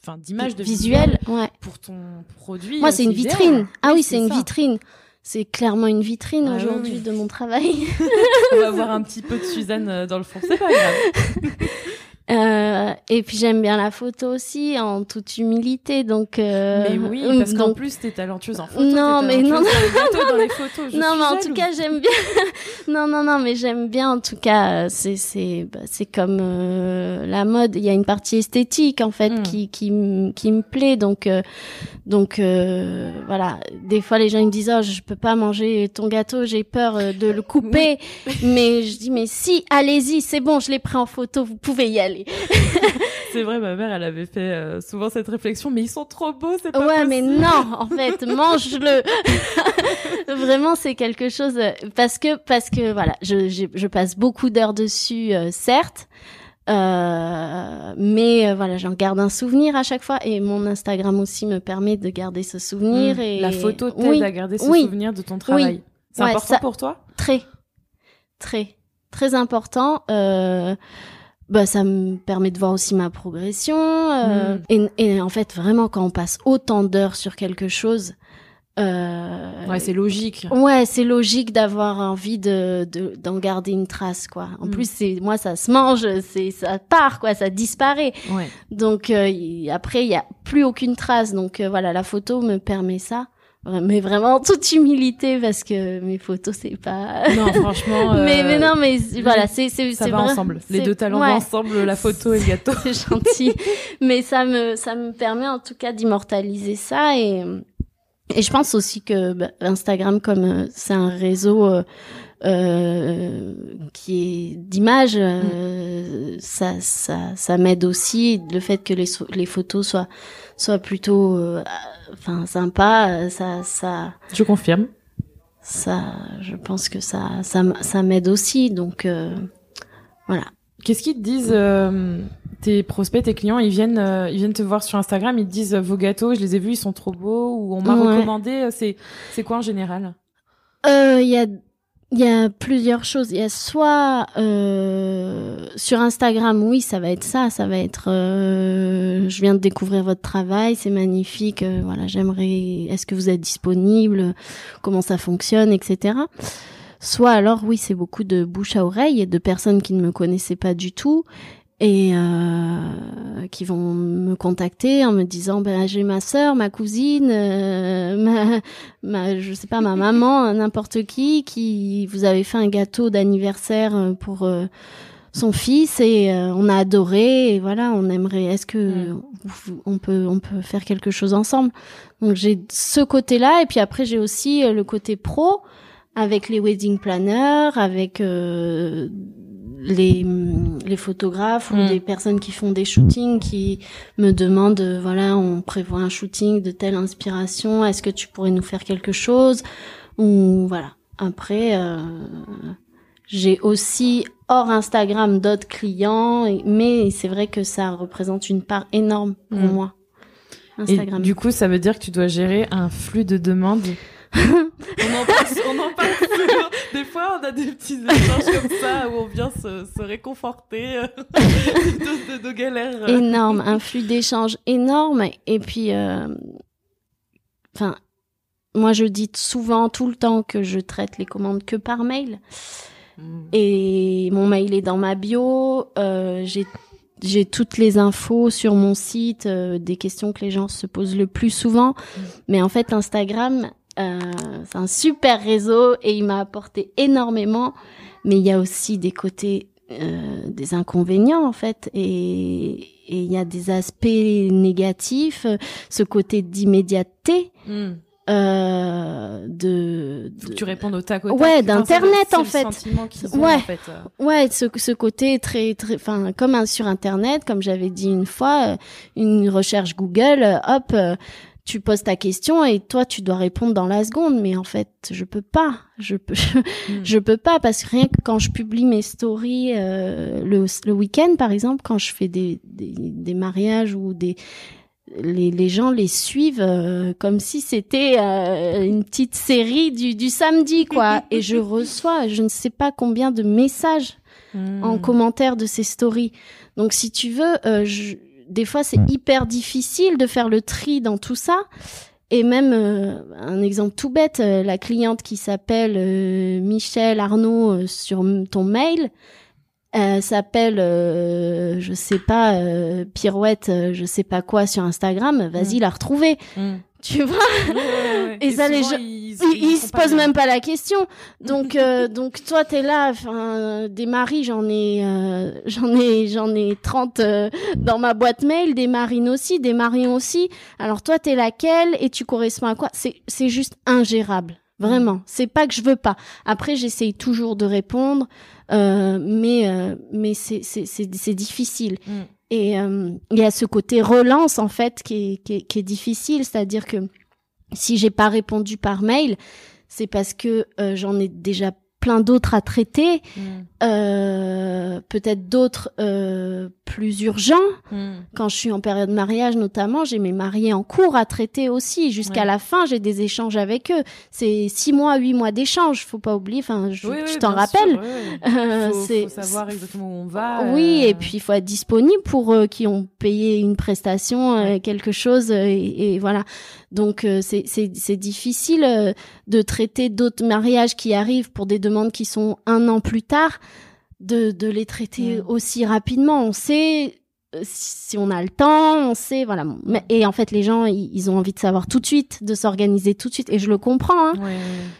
enfin d'image de visuel, ouais. pour ton produit. Moi, c'est une vitrine. Ah oui, c'est une ça. vitrine. C'est clairement une vitrine Ah aujourd'hui oui. de mon travail. On va voir un petit peu de Suzanne euh, dans le fond, c'est pas grave. Euh, et puis j'aime bien la photo aussi, en toute humilité. Donc euh, mais oui, parce qu'en plus t'es talentueuse en photo. Non, mais non, les gâteaux, dans les photos. je non, mais en tout cas j'aime bien. non, non, non, mais j'aime bien. En tout cas, euh, c'est c'est bah, c'est comme euh, la mode. Il y a une partie esthétique en fait Mm. qui qui qui me plaît. Donc euh, donc euh, voilà. Des fois les gens ils me disent oh je peux pas manger ton gâteau, j'ai peur de le couper. mais je dis mais si, allez-y, c'est bon, je l'ai pris en photo, vous pouvez y aller. C'est vrai, ma mère, elle avait fait euh, souvent cette réflexion, mais ils sont trop beaux, c'est pas Ouais, mais non, en fait, mange-le. Vraiment, c'est quelque chose euh, parce que parce que voilà, je je, je passe beaucoup d'heures dessus, euh, certes, euh, mais euh, voilà, j'en garde un souvenir à chaque fois et mon Instagram aussi me permet de garder ce souvenir Mm. et La photo t'aide oui, à garder ce oui. souvenir de ton travail. C'est Ouais, important ça- pour toi? Très très très important. Euh, bah, ça me permet de voir aussi ma progression. euh, Mm. et, et en fait, vraiment, quand on passe autant d'heures sur quelque chose, euh, Ouais, c'est logique. Ouais, c'est logique d'avoir envie de de- d'en garder une trace quoi. En Mm. plus c'est moi ça se mange, c'est ça part quoi, ça disparaît. Ouais. Donc euh, après il y a plus aucune trace. Donc euh, voilà, la photo me permet ça. Mais vraiment en toute humilité parce que mes photos c'est pas Non, franchement. euh, mais mais non mais voilà, c'est c'est Ça c'est va vrai- ensemble. Les deux talents ouais. ensemble, la photo et le gâteau. c'est gentil. Mais ça me, ça me permet en tout cas d'immortaliser ça et, et je pense aussi que bah, Instagram, comme euh, c'est un réseau euh, euh, qui est d'image, euh, ça, ça, ça m'aide aussi. Le fait que les, photos soient, soient plutôt, euh, enfin, sympas, euh, ça, ça, Je confirme. ça, je pense que ça, ça, ça m'aide aussi. Donc, euh, voilà. Qu'est-ce qu'ils te disent euh, tes prospects, tes clients? Ils viennent, euh, ils viennent te voir sur Instagram, ils te disent vos gâteaux, je les ai vus, ils sont trop beaux, ou on m'a Ouais. recommandé. C'est, c'est quoi en général? Euh, Il y a il y a plusieurs choses. Il y a soit euh, sur Instagram, oui, ça va être ça, ça va être euh, je viens de découvrir votre travail, c'est magnifique, euh, voilà, j'aimerais est-ce que vous êtes disponible, comment ça fonctionne, etc. Soit alors oui, c'est beaucoup de bouche à oreille et de personnes qui ne me connaissaient pas du tout et euh, qui vont me contacter en me disant ben j'ai ma sœur, ma cousine, euh, ma, ma je sais pas ma maman, n'importe qui qui vous avez fait un gâteau d'anniversaire euh, pour euh, son fils et euh, on a adoré et voilà on aimerait est-ce que Mm. on peut on peut faire quelque chose ensemble? Donc j'ai ce côté là et puis après j'ai aussi le côté pro avec les wedding planners avec euh, les les photographes ou Mm. des personnes qui font des shootings qui me demandent euh, voilà on prévoit un shooting de telle inspiration est-ce que tu pourrais nous faire quelque chose ou voilà après euh, j'ai aussi hors Instagram d'autres clients et- mais c'est vrai que ça représente une part énorme pour Mm. moi Et Instagram du coup, ça veut dire que tu dois gérer un flux de demandes. On en parle, on en parle souvent. Des fois, on a des petits échanges comme ça où on vient se, se réconforter euh, de, de galères. énorme, un flux d'échanges énorme. Et puis, euh, enfin, moi je dis souvent tout le temps que je traite les commandes que par mail. Mm. Et mon mail est dans ma bio. Euh, j'ai j'ai toutes les infos sur mon site, euh, des questions que les gens se posent le plus souvent. Mm. Mais en fait, Instagram, euh, c'est un super réseau et il m'a apporté énormément. Mais il y a aussi des côtés, euh, des inconvénients en fait. Et il y a des aspects négatifs, ce côté d'immédiateté. Mm euh, de, de... tu réponds au tac au tac. Ouais, d'internet en fait. ouais. En fait. Ouais, ce, ce côté très très enfin comme un, sur internet, comme j'avais dit une fois, euh, une recherche Google, euh, hop, euh, tu poses ta question et toi tu dois répondre dans la seconde mais en fait, je peux pas. Je peux hmm. je peux pas parce que rien que quand je publie mes stories euh, le le week-end par exemple, quand je fais des des, des mariages ou des les, les, gens les suivent euh, comme si c'était euh, une petite série du, du samedi, quoi. Et je reçois, je ne sais pas combien de messages en hmm. commentaire de ces stories. Donc, si tu veux, euh, je, des fois, c'est hyper difficile de faire le tri dans tout ça. Et même un exemple tout bête, la cliente qui s'appelle Michel Arnaud sur ton mail, elle s'appelle, euh, je sais pas, euh, pirouette, euh, je sais pas quoi sur Instagram. Vas-y mm. la retrouver. Mm. Tu vois? Et, ça les gens, ils, se posent même pas la question. Donc euh, donc toi t'es là. Enfin des maris j'en ai j'en ai j'en ai 30 dans ma boîte mail. Des marines aussi, des maris aussi. Alors toi t'es laquelle et tu corresponds à quoi? C'est c'est juste ingérable. Vraiment. Mm. C'est pas que je veux pas. Après j'essaye toujours de répondre. Euh, mais euh, mais c'est c'est c'est difficile. Mm. Et euh, il y a ce côté relance en fait qui est, qui est, qui est difficile, c'est-à-dire que si j'ai pas répondu par mail, c'est parce que j'en ai déjà plein d'autres à traiter, mm. euh, peut-être d'autres euh, plus urgents. Mm. Quand je suis en période de mariage, notamment, j'ai mes mariés en cours à traiter aussi. Jusqu'à la fin, j'ai des échanges avec eux. C'est six mois, huit mois d'échanges. Faut pas oublier. Enfin, je, t'en rappelle. Euh, c'est savoir exactement où on va. Oui, et puis il faut être disponible pour eux qui ont payé une prestation, quelque chose, et, et voilà. Donc euh, c'est difficile euh, de traiter d'autres mariages qui arrivent pour des demandes qui sont un an plus tard, de, de les traiter aussi rapidement. On sait euh, si on a le temps, on sait, voilà. Et en fait, les gens, ils, ont envie de savoir tout de suite, de s'organiser tout de suite. Et je le comprends, hein.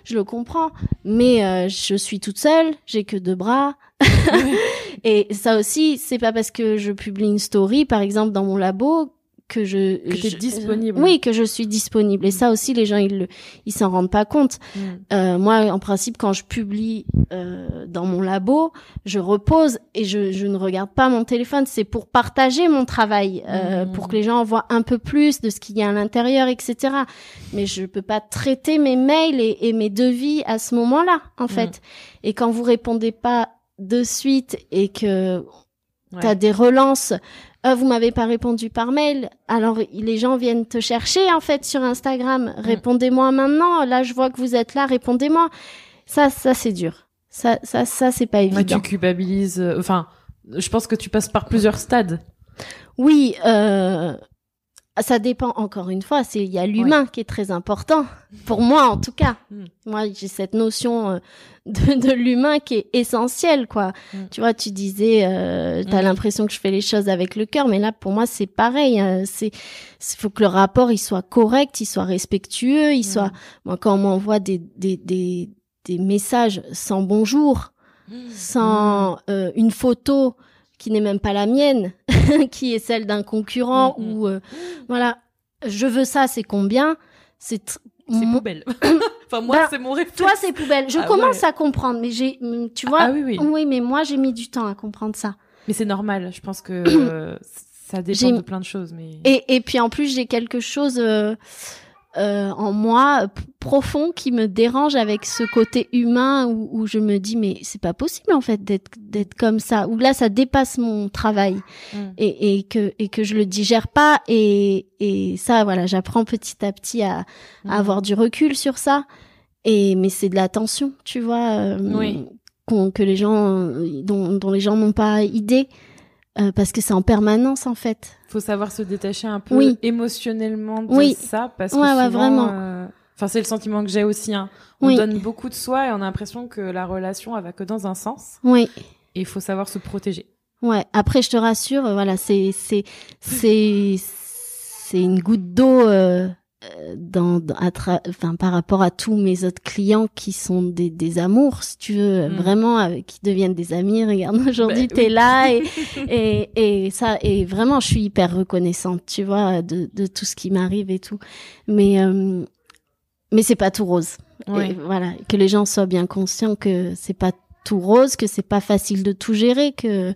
Je le comprends. Mais je suis toute seule, j'ai que deux bras. et ça aussi, c'est pas parce que je publie une story, par exemple, dans mon labo, que je que disponible. Oui que je suis disponible. Et ça aussi les gens ils ils s'en rendent pas compte. Mm. euh, moi en principe quand je publie euh, dans mon labo je repose et je, je ne regarde pas mon téléphone. C'est pour partager mon travail euh, mm. pour que les gens voient un peu plus de ce qu'il y a à l'intérieur etc mais je peux pas traiter mes mails et, et mes devis à ce moment là en mm. fait. Et quand vous répondez pas de suite et que tu as des relances euh, vous m'avez pas répondu par mail. Alors les gens viennent te chercher en fait sur Instagram. Mm. Répondez-moi maintenant. Là, je vois que vous êtes là. Répondez-moi. Ça, ça c'est dur. Ça, ça, ça c'est pas évident. tu culpabilises. Euh, enfin, je pense que tu passes par plusieurs stades. Oui. Euh, ça dépend encore une fois, c'est il y a l'humain qui est très important pour moi en tout cas. Mm. Moi, j'ai cette notion euh, de, de l'humain qui est essentielle quoi. Mm. Tu vois, tu disais euh, tu as mm. l'impression que je fais les choses avec le cœur mais là pour moi c'est pareil, hein. c'est faut que le rapport il soit correct, il soit respectueux, il soit moi quand on m'envoie des, des des des messages sans bonjour, sans euh, une photo qui n'est même pas la mienne, qui est celle d'un concurrent mm, mm. ou euh, voilà, je veux ça, c'est combien? C'est c'est poubelle. enfin moi bah, c'est mon réflexe. Toi c'est poubelle. Je ah commence à comprendre, mais j'ai, mm, tu vois, ah, oui, oui. oui, mais moi j'ai mis du temps à comprendre ça. Mais c'est normal. Je pense que euh, ça dépend de plein de choses. Mais et et puis en plus j'ai quelque chose. Euh, euh, en moi profond qui me dérange avec ce côté humain où, où je me dis mais c'est pas possible en fait d'être d'être comme ça où là ça dépasse mon travail mm. et, et que et que je le digère pas et et ça voilà j'apprends petit à petit à, à, mm. avoir du recul sur ça et mais c'est de la tension tu vois euh, oui. que les gens dont, dont les gens n'ont pas idée euh, parce que c'est en permanence en fait. Faut savoir se détacher un peu émotionnellement de ça parce que souvent, vraiment. Euh, Enfin, c'est le sentiment que j'ai aussi. Hein. On donne beaucoup de soi et on a l'impression que la relation elle va que dans un sens. Oui. Et il faut savoir se protéger. Ouais. Après, je te rassure, voilà, c'est c'est c'est c'est une goutte d'eau euh, dans, enfin par rapport à tous mes autres clients qui sont des, des amours si tu veux mm. vraiment euh, qui deviennent des amis. Regarde aujourd'hui bah t'es là et, et et ça et vraiment je suis hyper reconnaissante tu vois de de tout ce qui m'arrive et tout. Mais euh, mais c'est pas tout rose. Voilà que les gens soient bien conscients que c'est pas tout rose que c'est pas facile de tout gérer que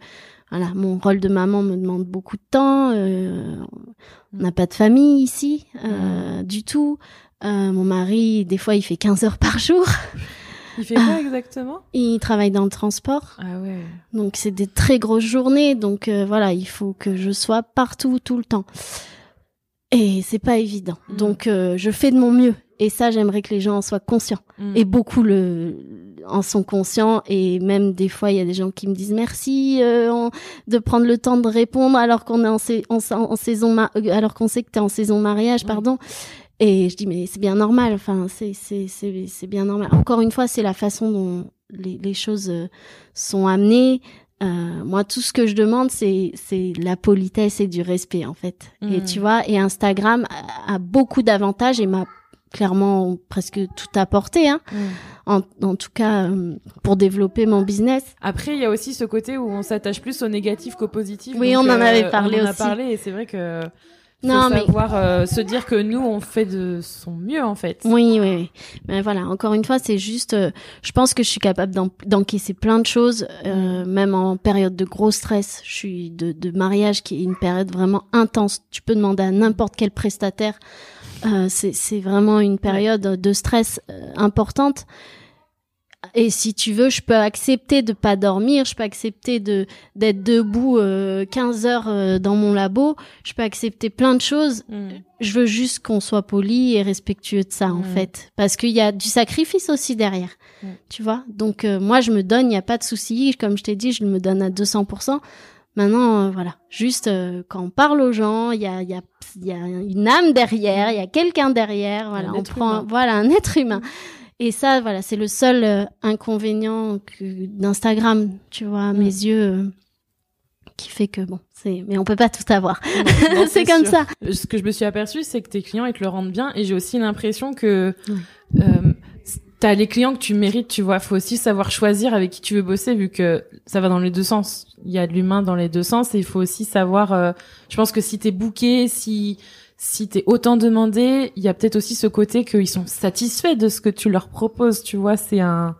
voilà, mon rôle de maman me demande beaucoup de temps. Euh, on n'a pas de famille ici euh, du tout. Euh, mon mari, des fois, il fait 15 heures par jour. Il fait quoi exactement? Il travaille dans le transport. Ah ouais. Donc c'est des très grosses journées. Donc voilà, il faut que je sois partout tout le temps. Et c'est pas évident. Mm. Donc je fais de mon mieux. Et ça, j'aimerais que les gens en soient conscients. Mm. Et beaucoup le en sont conscients. Et même des fois, il y a des gens qui me disent merci euh, de prendre le temps de répondre alors qu'on est en, en, saison, euh, alors qu'on sait que t'es en saison mariage, pardon. Et je dis mais c'est bien normal. Enfin, c'est c'est c'est bien normal. Encore une fois, c'est la façon dont les, les choses euh, sont amenées. Euh, moi, tout ce que je demande, c'est c'est la politesse et du respect en fait. Et mm. tu vois, et Instagram a, a beaucoup d'avantages et m'a clairement presque tout apporté, hein. Mm. En, en, tout cas euh, pour développer mon business. Après, il y a aussi ce côté où on s'attache plus au négatif qu'au positif. Oui, on en avait parlé on en a parlé et c'est vrai que non, savoir euh, se dire que nous on fait de son mieux en fait. Oui, oui, oui. Mais voilà, encore une fois, c'est juste, euh, je pense que je suis capable d'encaisser plein de choses, euh, même en période de gros stress. Je suis de, de mariage qui est une période vraiment intense. Tu peux demander à n'importe quel prestataire euh, c'est vraiment une période de stress euh, importante. Et si tu veux, je peux accepter de pas dormir, je peux accepter de d'être debout euh, 15 heures euh, dans mon labo, je peux accepter plein de choses. Mm. Je veux juste qu'on soit poli et respectueux de ça en mm. fait, parce qu'il y a du sacrifice aussi derrière, mm. tu vois. Donc moi je me donne, il n'y a pas de souci. Comme je t'ai dit, je me donne à 200%. Maintenant, euh, voilà, juste euh, quand on parle aux gens, il y a, y, a, y a une âme derrière, il y a quelqu'un derrière, voilà, on prend, voilà, un être humain. Et ça, voilà, c'est le seul euh, inconvénient d'Instagram, tu vois, à mes mm. yeux, qui fait que bon, c'est, mais on peut pas tout avoir. c'est comme ça. Ce que je me suis aperçu, c'est que tes clients ils te le rendent bien, et j'ai aussi l'impression que t'as les clients que tu mérites, tu vois. Faut aussi savoir choisir avec qui tu veux bosser, vu que ça va dans les deux sens. Il y a de l'humain dans les deux sens, et il faut aussi savoir. Euh, je pense que si t'es booké, si si t'es autant demandé, il y a peut-être aussi ce côté qu'ils sont satisfaits de ce que tu leur proposes. Tu vois, c'est un.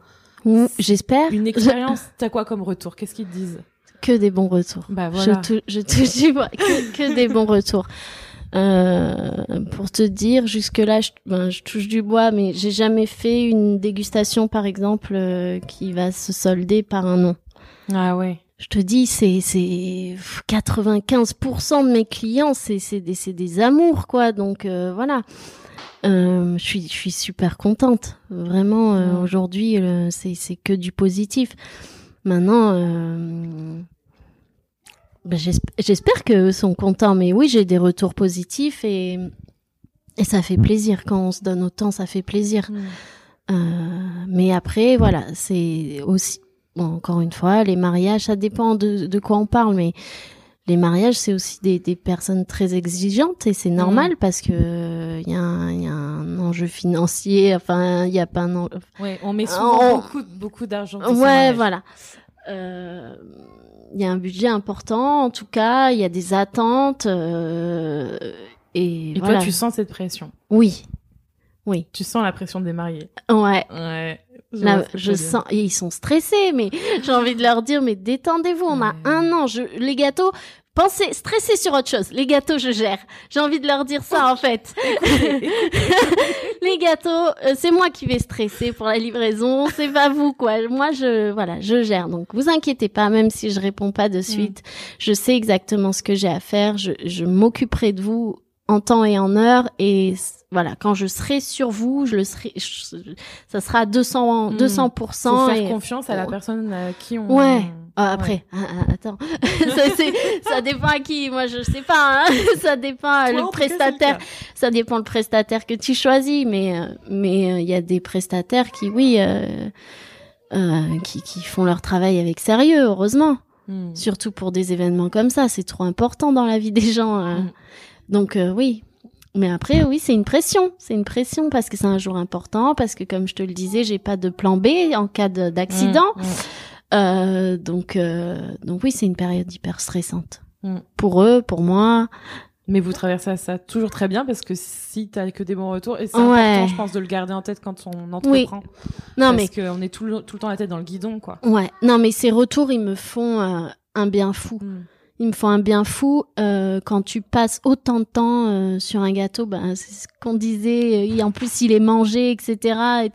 J'espère. Une expérience. T'as quoi comme retour? Qu'est-ce qu'ils te disent? Que des bons retours. Bah voilà. Je te, je te dis que, que des bons retours. Euh, pour te dire, jusque-là, je, ben, je, touche du bois, mais j'ai jamais fait une dégustation, par exemple, euh, qui va se solder par un nom. Ah ouais. Je te dis, c'est c'est 95% de mes clients, c'est c'est des c'est des amours quoi. Donc euh, voilà. je suis je suis super contente. Vraiment aujourd'hui, c'est c'est que du positif. Maintenant ben, J'espère que sont contents, mais oui, j'ai des retours positifs et, et ça fait plaisir. Quand on se donne autant, ça fait plaisir. Mm. Euh, mais après, voilà, c'est aussi, bon, encore une fois, les mariages, ça dépend de, de quoi on parle, mais les mariages, c'est aussi des, des, personnes très exigeantes et c'est normal mm. parce que il y, y, a un enjeu financier. Enfin, il y a pas un. Enjeu... Ouais, on met souvent beaucoup, beaucoup d'argent. Ouais, voilà. Euh, il y a un budget important, en tout cas, il y a des attentes. Euh, et, et toi, tu sens cette pression? Oui. Oui. Tu sens la pression des mariés? Ouais. Ouais. Je, je sens, ils sont stressés, mais j'ai envie de leur dire, mais détendez-vous, on a un an. Je, les gâteaux, Pensez, stressez sur autre chose. Les gâteaux, je gère. J'ai envie de leur dire ça, en fait. les gâteaux, euh, c'est moi qui vais stresser pour la livraison. C'est pas vous, quoi. Moi, je, voilà, je gère. Donc, vous inquiétez pas, même si je réponds pas de mm. suite. Je sais exactement ce que j'ai à faire. Je, je m'occuperai de vous en temps et en heure. Et voilà, quand je serai sur vous, je le serai, je- ça sera à 200, Mm. 200%. Faut faire et- confiance à la Oh. personne à qui on. Ouais. Ouais. après, ah, ah, attends, ça, ça dépend à qui. Moi, je sais pas. hein. Ça dépend Toi, le prestataire. Ça dépend le prestataire que tu choisis, mais euh, mais euh, il y a des prestataires qui, oui, euh, euh, qui qui font leur travail avec sérieux, heureusement. Mm. Surtout pour des événements comme ça, c'est trop important dans la vie des gens. euh. Mm. Donc euh, oui. Mais après, oui, c'est une pression. C'est une pression parce que c'est un jour important, parce que comme je te le disais, j'ai pas de plan B en cas de- d'accident. Mm. Mm. Euh, donc, euh, donc oui, c'est une période hyper stressante. Mm. Pour eux, pour moi. Mais vous traversez ça toujours très bien parce que si t'as que des bons retours, et c'est Ouais. important, je pense, de le garder en tête quand on entreprend. Non, parce qu'on est tout le, tout le temps la tête dans le guidon, quoi. ouais. Non, mais ces retours, ils me font euh, un bien fou. Ils me font un bien fou euh, quand tu passes autant de temps euh, sur un gâteau. Ben, c'est ce qu'on disait. euh, et en plus, il est mangé, etc. Et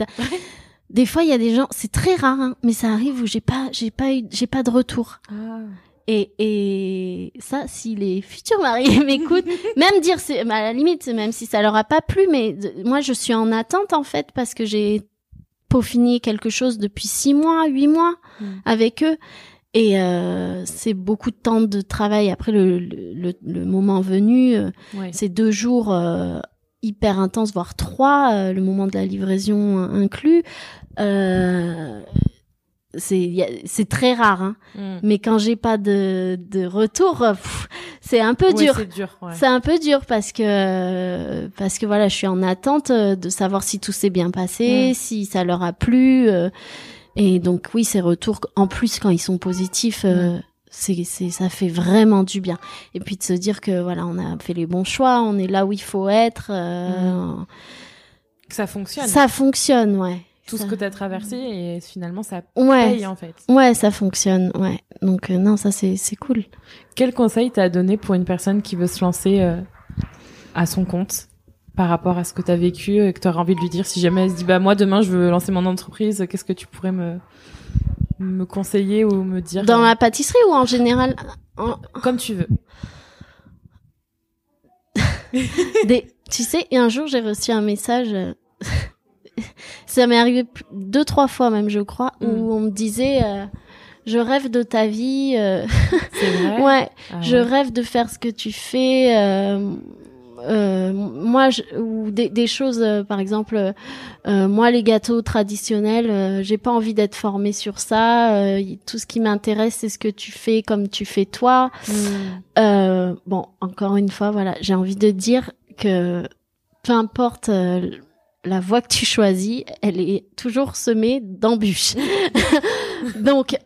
des fois, il y a des gens. C'est très rare, hein, mais ça arrive où j'ai pas, j'ai pas eu, j'ai pas de retour. Ah. Et, et ça, si les futurs mariés m'écoutent, même dire, c'est, à la limite, même si ça leur a pas plu, mais de- moi, je suis en attente, en fait, parce que j'ai peaufiné quelque chose depuis six mois, huit mois Mm. avec eux. Et euh, c'est beaucoup de temps de travail. Après le, le, le- moment venu, euh, Ouais. c'est deux jours euh, hyper intenses, voire trois, euh, le moment de la livraison inclus. Euh, c'est très rare, hein. Mm. mais quand j'ai pas de, de retour, euh, c'est un peu Ouais, dur. C'est dur, ouais. C'est un peu dur parce que parce que voilà, je suis en attente de savoir si tout s'est bien passé, Mm. si ça leur a plu. Et donc oui, ces retours, en plus quand ils sont positifs, euh, c'est c'est ça fait vraiment du bien. Et puis de se dire que voilà, on a fait les bons choix, on est là où il faut être. euh, ça fonctionne. Ça fonctionne, ouais. Tout Ça- ce que t'as traversé et finalement ça Ouais. paye en fait. Ouais, ça fonctionne, ouais. Donc euh, non, ça c'est c'est cool. Quel conseil t'as donné pour une personne qui veut se lancer euh, à son compte? Par rapport à ce que t'as vécu et que t'aurais envie de lui dire si jamais elle se dit bah moi demain je veux lancer mon entreprise, qu'est-ce que tu pourrais me me conseiller ou me dire Dans euh, la pâtisserie ou en général en- comme tu veux. Des, tu sais, un jour j'ai reçu un message. euh, ça m'est arrivé deux trois fois même, je crois, Mm. où on me disait euh, je rêve de ta vie. euh, vrai. ouais, Ah je rêve de faire ce que tu fais. euh, euh, moi, je, ou des, des choses, euh, par exemple, euh, moi, les gâteaux traditionnels, euh, j'ai pas envie d'être formée sur ça. euh, tout ce qui m'intéresse, c'est ce que tu fais comme tu fais toi. Mm. Euh, bon, encore une fois, voilà, j'ai envie de dire que peu importe euh, la voie que tu choisis, elle est toujours semée d'embûches. Donc, il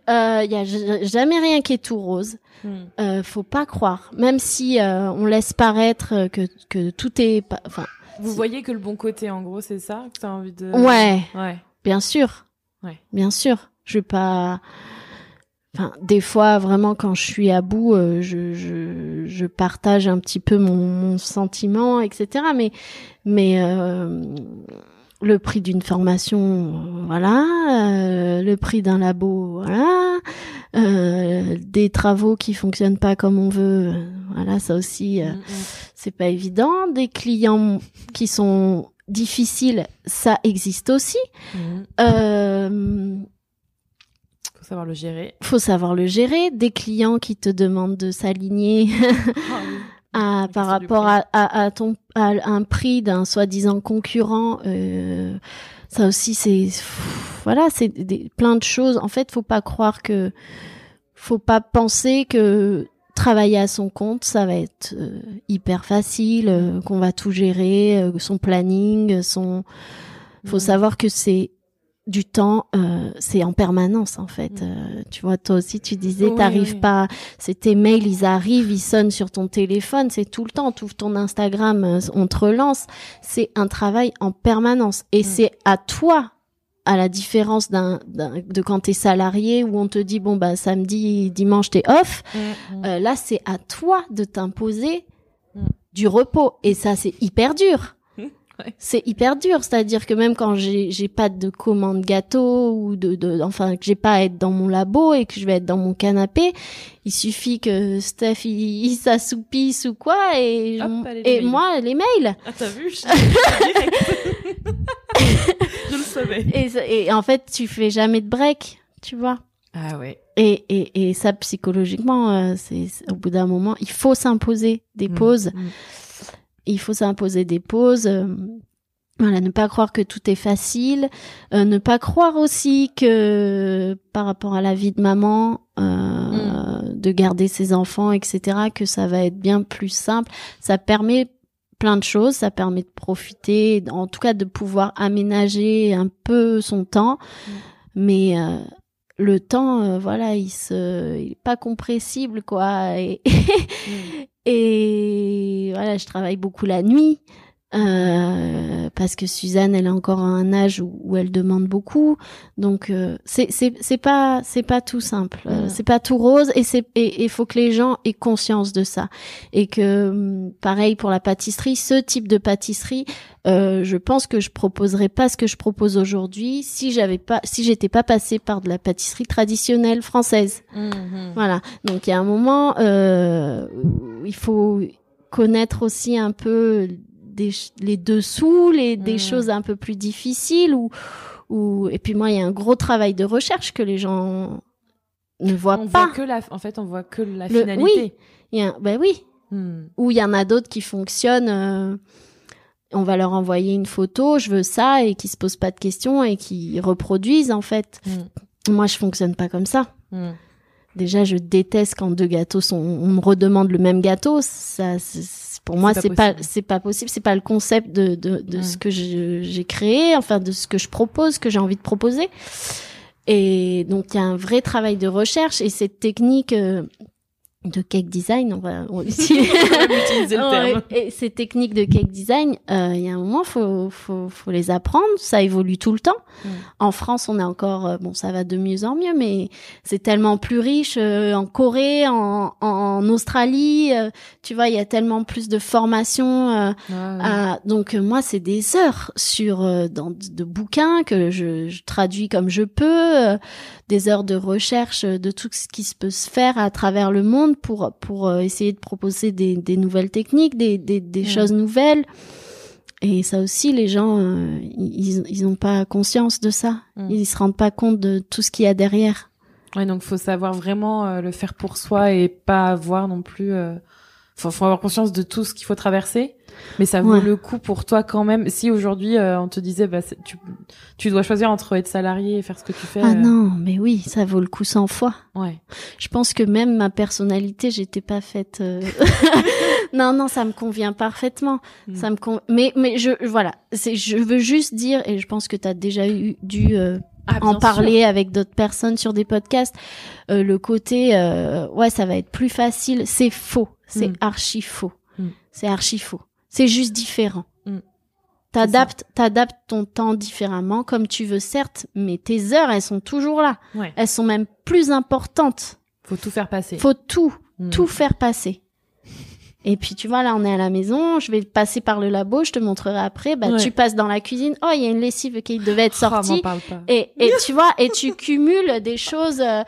y a j- jamais rien qui est tout rose. Mm. Euh, faut pas croire, même si euh, on laisse paraître euh, que que tout est, pas- enfin, Vous voyez que le bon côté en gros c'est ça que t'as envie de ouais, Ouais. bien sûr, Ouais. bien sûr. Je vais pas. Enfin, des fois, vraiment, quand je suis à bout, euh, je, je, je partage un petit peu mon, mon sentiment, etc. Mais, mais euh, le prix d'une formation, euh, voilà. euh, le prix d'un labo, voilà. euh, des travaux qui fonctionnent pas comme on veut, voilà. Ça aussi, euh, Mm, mm. c'est pas évident. Des clients qui sont difficiles, ça existe aussi. Mm. Euh, Faut savoir le gérer. faut savoir le gérer. Des clients qui te demandent de s'aligner oui. La par rapport à, à, à ton à un prix d'un soi-disant concurrent. euh, ça aussi, c'est voilà, c'est plein de choses. En fait, faut pas croire que, faut pas penser que travailler à son compte, ça va être euh, hyper facile, euh, qu'on va tout gérer, euh, son planning, son. Faut savoir que c'est du temps, euh, c'est en permanence en fait. Mm. Euh, tu vois, toi aussi, tu disais, Oui, t'arrives oui. pas, c'est tes mails, ils arrivent, ils sonnent sur ton téléphone, c'est tout le temps. Tu ouvres ton Instagram, euh, on te relance. C'est un travail en permanence et Mm. c'est à toi. À la différence d'un, de quand t'es salarié où on te dit bon bah samedi dimanche t'es off Mm, euh, là c'est à toi de t'imposer du repos et ça c'est hyper dur c'est hyper dur. C'est-à-dire que même quand j'ai pas de commande gâteau ou de, de enfin que j'ai pas à être dans mon labo et que je vais être dans mon canapé, il suffit que Steph il, il s'assoupisse ou quoi et Hop, allez, et moi les mails. Ah, t'as vu Je, le savais. Et, en fait tu fais jamais de break, tu vois. Ah ouais. Et, et, et ça, psychologiquement, euh, c'est au bout d'un moment, il faut s'imposer des Mm, pauses. mm. Il faut s'imposer des pauses. euh, voilà, ne pas croire que tout est facile. euh, ne pas croire aussi que par rapport à la vie de maman, euh, de garder ses enfants, etc., que ça va être bien plus simple. Ça permet plein de choses. Ça permet de profiter, en tout cas de pouvoir aménager un peu son temps. Mm. Mais euh, le temps, euh, voilà, il se, il est pas compressible, quoi. Et, Mm. et voilà, je travaille beaucoup la nuit. Euh, parce que Suzanne, elle a encore un âge où, où elle demande beaucoup, donc euh, c'est c'est c'est pas c'est pas tout simple, euh, c'est pas tout rose et c'est et il faut que les gens aient conscience de ça et que hum, pareil pour la pâtisserie, ce type de pâtisserie, euh, je pense que je proposerais pas ce que je propose aujourd'hui si j'avais pas si j'étais pas passée par de la pâtisserie traditionnelle française. Mhm. Voilà. Donc il y a un moment, euh, il faut connaître aussi un peu des, les dessous, les, des Mm. choses un peu plus difficiles. Ou, ou, et puis moi, il y a un gros travail de recherche que les gens ne voient On pas. voit que la, en fait, on voit que la Le- finalité. Il y a, ben oui. Hmm. Ou il y en a d'autres qui fonctionnent. euh, on va leur envoyer une photo, je veux ça, et qui se posent pas de questions et qui reproduisent en fait. Mm. Moi, je fonctionne pas comme ça. Hmm. Déjà, je déteste quand deux gâteaux sont. On me redemande le même gâteau. Ça, pour moi, c'est pas, possible. c'est pas possible. C'est pas le concept de de, de ce que j'ai créé, enfin de ce que je propose, que j'ai envie de proposer. Et donc, il y a un vrai travail de recherche et cette technique euh, de cake design, on va on utilise- le terme. et ces techniques de cake design, euh, il y a un moment, faut, faut, faut les apprendre. Ça évolue tout le temps. Mm. En France, on est encore, euh, bon, ça va de mieux en mieux, mais c'est tellement plus riche. euh, en Corée, en, en Australie, euh, tu vois, il y a tellement plus de formations. euh, Ouais, donc moi, c'est des heures sur euh, dans de bouquins que je, je traduis comme je peux, euh, des heures de recherche de tout ce qui se peut se faire à travers le monde pour pour euh, essayer de proposer des, des nouvelles techniques, des des, des choses nouvelles. Et ça aussi, les gens, euh, ils ils n'ont pas conscience de ça. Mm. Ils se rendent pas compte de tout ce qu'il y a derrière. Ouais, donc faut savoir vraiment euh, le faire pour soi et pas avoir non plus. Euh... Faut, faut avoir conscience de tout ce qu'il faut traverser, mais ça vaut Ouais. le coup pour toi quand même. Si aujourd'hui euh, on te disait, bah, tu, tu dois choisir entre être salarié et faire ce que tu fais. Ah euh, non, mais oui, ça vaut le coup 100 fois. Ouais. Je pense que même ma personnalité, j'étais pas faite. euh, non, non, ça me convient parfaitement. Mm. Ça me con... mais mais je voilà, c'est je veux juste dire et je pense que tu as déjà eu dû Ah, en parler avec d'autres personnes sur des podcasts. Euh, le côté euh, ouais, ça va être plus facile, c'est faux, c'est Mm. archi faux. Mm. C'est archi faux. C'est juste différent. Mm. T'adaptes, t'adaptes ton temps différemment comme tu veux certes, mais tes heures elles sont toujours là. Ouais. Elles sont même plus importantes. Faut tout faire passer. Faut tout, tout faire passer. Et puis tu vois là on est à la maison, je vais passer par le labo, je te montrerai après. Bah Ouais. tu passes dans la cuisine, oh il y a une lessive qui devait être Oh, sortie. parle pas. et, et tu vois et tu cumules des choses euh,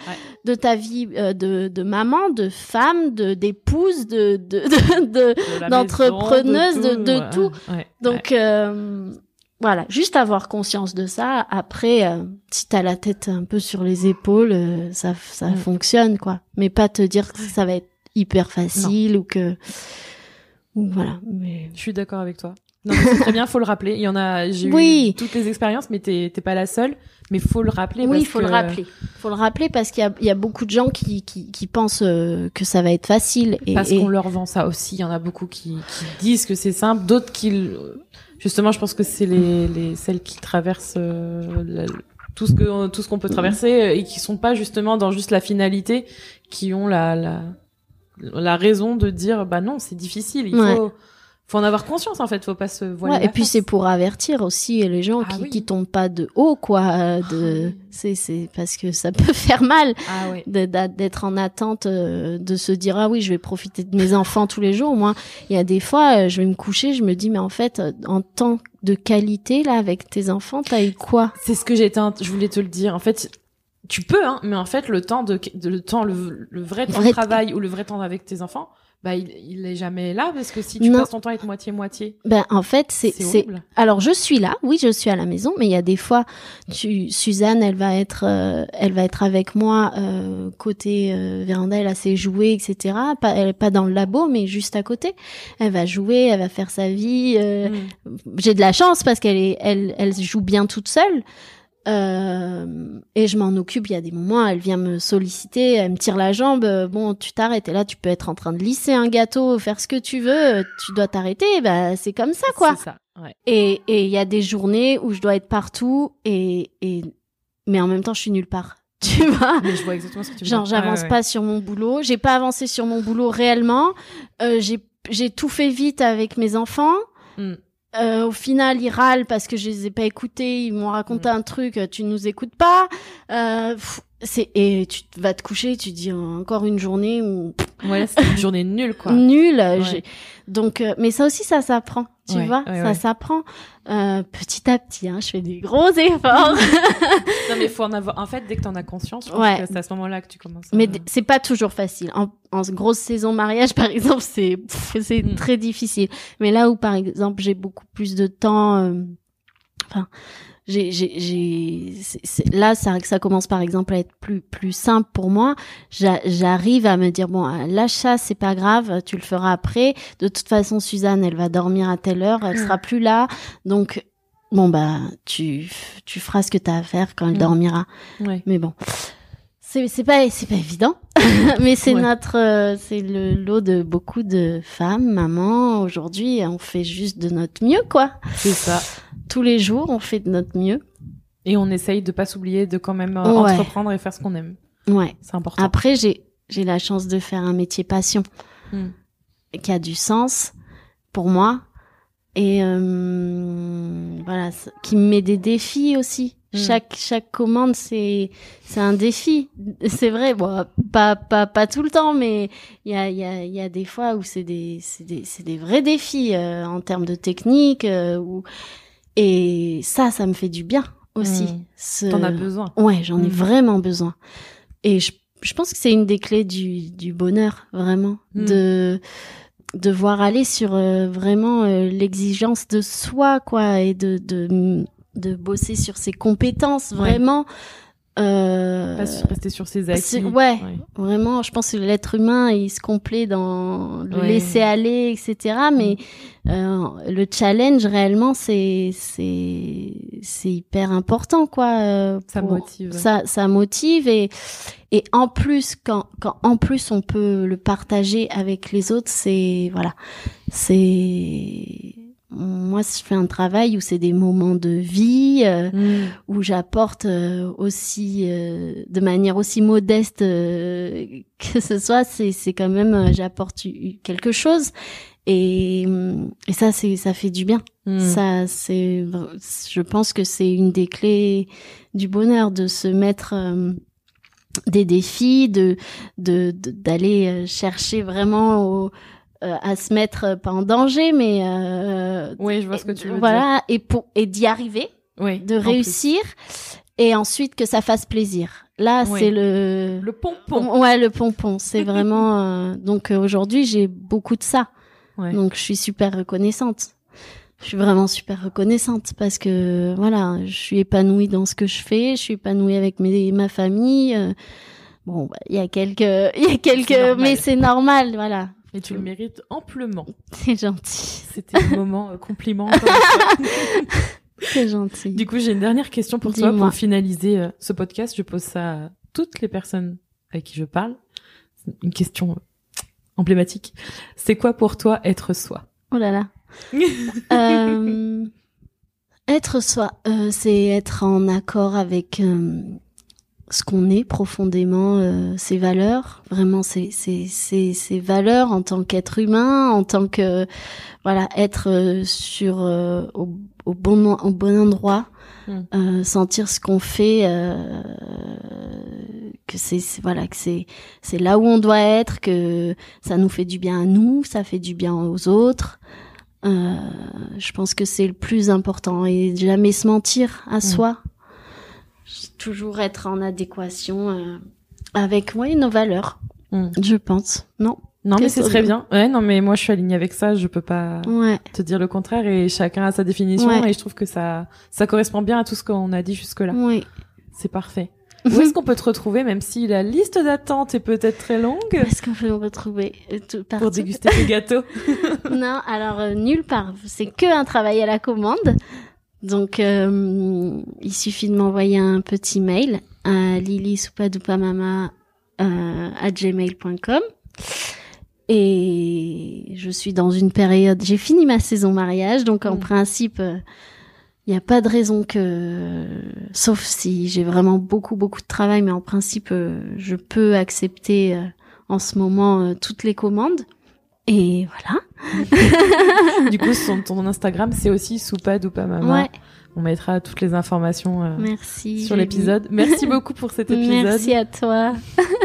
de ta vie euh, de, de maman, de femme, de d'épouse, de de de, de- De la d'entrepreneuse, de- tout. Ouais. donc euh, voilà, juste avoir conscience de ça. Après, euh, si t'as la tête un peu sur les épaules, euh, ça ça Mm. fonctionne quoi. Mais pas te dire que ça va être hyper facile ou que ou voilà. Mais Je suis d'accord avec toi. Non, mais c'est très bien, faut le rappeler. Il y en a, j'ai Oui. eu toutes les expériences, mais t'es t'es pas la seule. Mais faut le rappeler. oui, il parce faut que- le rappeler. faut le rappeler parce qu'il y a, il y a beaucoup de gens qui, qui, qui pensent euh, que ça va être facile. Et, Parce et- qu'on leur vend ça aussi. Il y en a beaucoup qui, qui disent que c'est simple, d'autres qui, justement, je pense que c'est les, les celles qui traversent euh, la- tout ce que tout ce qu'on peut traverser et qui sont pas justement dans juste la finalité, qui ont la la, la raison de dire bah non c'est difficile. Il Ouais. faut faut en avoir conscience en fait, faut pas se voiler. Ouais, et puis c'est pour avertir aussi les gens Ah qui, oui. qui tombent pas de haut, quoi. euh, De, c'est, c'est parce que ça peut faire mal ah d'être en attente, euh, de se dire ah oui, je vais profiter de mes enfants tous les jours. Moi, il y a des fois, euh, je vais me coucher, je me dis mais en fait, euh, en temps de qualité là avec tes enfants, t'as eu quoi? C'est ce que j'étais, je voulais te le dire. En fait, tu peux, hein, mais en fait, le temps de, de- le temps, le, le vrai temps Vrai- de travail ou le vrai temps avec tes enfants, bah, il, il est jamais là parce que si tu Non. passes ton temps à être moitié moitié, Ben en fait, c'est c'est. Alors je suis là, oui, je suis à la maison, mais il y a des fois, tu, Suzanne, elle va être, euh, elle va être avec moi euh, côté euh, véranda, elle a ses jouets, etc. Pas, elle est pas dans le labo, mais juste à côté. Elle va jouer, elle va faire sa vie. euh, Mm. J'ai de la chance parce qu'elle est, elle, elle joue bien toute seule. Euh, et je m'en occupe. Il y a des moments, elle vient me solliciter, elle me tire la jambe. euh, Bon, tu t'arrêtes. Et là, tu peux être en train de lisser un gâteau, faire ce que tu veux. euh, Tu dois t'arrêter. Bah, c'est comme ça, quoi. C'est ça. Ouais. Et et il y a des journées où je dois être partout et et mais en même temps, je suis nulle part. Tu vois. Mais je vois exactement ce que tu veux Genre, j'avance ouais. pas sur mon boulot. J'ai pas avancé sur mon boulot réellement. Euh, j'ai j'ai tout fait vite avec mes enfants. Mm. Euh, au final, ils râlent parce que je les ai pas écoutés. Ils m'ont raconté Mm. un truc. euh, Tu nous écoutes pas. Euh, pff, c'est et tu vas te coucher. Tu dis encore une journée où Ouais, c'est une journée nulle, quoi. nul. Ouais. j'ai- Donc, euh, mais ça aussi, ça s'apprend. Tu Ouais, vois, ouais, ça ouais. s'apprend euh, petit à petit. Hein, je fais des gros efforts. Non, mais faut en avoir. En fait, dès que t'en as conscience, je pense Ouais. que c'est à ce moment-là que tu commences. à- Mais c'est pas toujours facile. En, en grosse saison mariage, par exemple, c'est c'est Mm. très difficile. Mais là où, par exemple, j'ai beaucoup plus de temps, euh, enfin, j'ai, j'ai, j'ai, c'est- c'est- là, ça, ça commence par exemple à être plus, plus simple pour moi. J'a- J'arrive à me dire bon, euh, ça, c'est pas grave, tu le feras après. De toute façon, Suzanne, elle va dormir à telle heure, elle Mm. sera plus là, donc. Bon bah tu tu feras ce que t'as à faire quand elle Mm. dormira. Ouais. Mais bon, c'est c'est pas c'est pas évident, mais c'est Ouais. notre euh, c'est le lot de beaucoup de femmes, mamans. Aujourd'hui, on fait juste de notre mieux, quoi. C'est ça. Tous les jours, on fait de notre mieux. Et on essaye de pas s'oublier de quand même euh, Ouais. entreprendre et faire ce qu'on aime. Ouais. C'est important. Après, j'ai j'ai la chance de faire un métier passion Mm. qui a du sens pour moi et euh, voilà, qui me met des défis aussi. Mm. Chaque chaque commande c'est c'est un défi. C'est vrai, bon, pas pas pas tout le temps, mais il y a il y a il y a des fois où c'est des c'est des c'est des vrais défis euh, en termes de technique euh, ou et ça ça me fait du bien aussi. Mm. Ce- T'en as besoin. Ouais, j'en ai Mm. vraiment besoin. Et je, je pense que c'est une des clés du, du bonheur, vraiment, Mm. de de voir aller sur euh, vraiment euh, l'exigence de soi, quoi, et de de de bosser sur ses compétences, Ouais. Euh, rester sur ses acquis. ouais. Vraiment, je pense que l'être humain, il se complaît dans le Ouais. laisser aller, etc. Mais euh, le challenge, réellement, c'est c'est c'est hyper important, quoi. euh, Ça motive. Ça, ça motive et et en plus, quand quand en plus on peut le partager avec les autres, c'est voilà, c'est moi, je fais un travail où c'est des moments de vie. euh, Mm. où j'apporte euh, aussi euh, de manière aussi modeste que ce soit c'est quand même j'apporte quelque chose et hum, et ça c'est ça fait du bien Mm. ça c'est je pense que c'est une des clés du bonheur de se mettre des défis de de de- d'aller euh, chercher vraiment au- à se mettre euh, pas en danger mais euh, Oui, je vois ce que tu veux voilà et pour et d'y arriver dire. Oui, de plus. réussir et ensuite que ça fasse plaisir. Là, Oui. c'est le Le pompon. ouais le pompon. C'est vraiment euh, donc euh, aujourd'hui j'ai beaucoup de ça. Ouais. Donc je suis super reconnaissante. Je suis vraiment super reconnaissante parce que voilà, je suis épanouie dans ce que je fais, je suis épanouie avec mes, ma famille. euh, bon, bah, il y a quelques il y a quelques mais c'est normal, voilà. Et tu le mérites amplement. C'est gentil. C'était le moment euh, compliment. C'est gentil. du coup, j'ai une dernière question pour toi pour finaliser euh, ce podcast. Je pose ça à toutes les personnes avec qui je parle. C'est une question euh, emblématique. C'est quoi pour toi être soi? Oh là là. Euh, être soi, euh, c'est être en accord avec euh, ce qu'on est profondément, euh, ses valeurs, vraiment ses, ses, ses, ses valeurs en tant qu'être humain, en tant que voilà être euh, sur euh, au, au, bon au bon endroit, mm. sentir ce qu'on fait, que c'est voilà que c'est c'est là où on doit être, que ça nous fait du bien à nous, ça fait du bien aux autres. je pense que c'est le plus important et jamais se mentir à mm. soi toujours être en adéquation euh, avec moi et nos valeurs, hmm. je pense. Non non mais c'est très bien. Ouais, non mais moi je suis alignée avec ça, je peux pas te dire le contraire et chacun a sa définition et je trouve que ça ça correspond bien à tout ce qu'on a dit jusque là. Oui. C'est parfait. Où est-ce qu'on peut te retrouver, même si la liste d'attente est peut-être très longue? Où est-ce qu'on peut me retrouver euh, Pour déguster tes gâteaux Non, alors euh, nulle part. C'est que un travail à la commande. Donc, euh, il suffit de m'envoyer un petit mail à lilisoupadoupamama euh, à gmail.com. Et je suis dans une période, j'ai fini ma saison mariage, donc en mm. principe, il euh, n'y a pas de raison que, sauf si j'ai vraiment beaucoup beaucoup de travail, mais en principe, je peux accepter en ce moment toutes les commandes. Et voilà. du coup, son, ton Instagram, c'est aussi Soupad ou pas maman. On mettra toutes les informations euh, sur l'épisode. Merci beaucoup pour cet épisode. Merci à toi.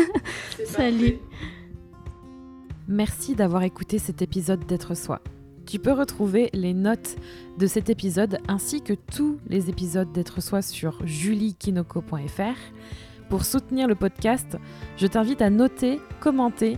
Salut. Merci d'avoir écouté cet épisode d'être soi. Tu peux retrouver les notes de cet épisode ainsi que tous les épisodes d'être soi sur juliekinoko.fr. Pour soutenir le podcast, je t'invite à noter, commenter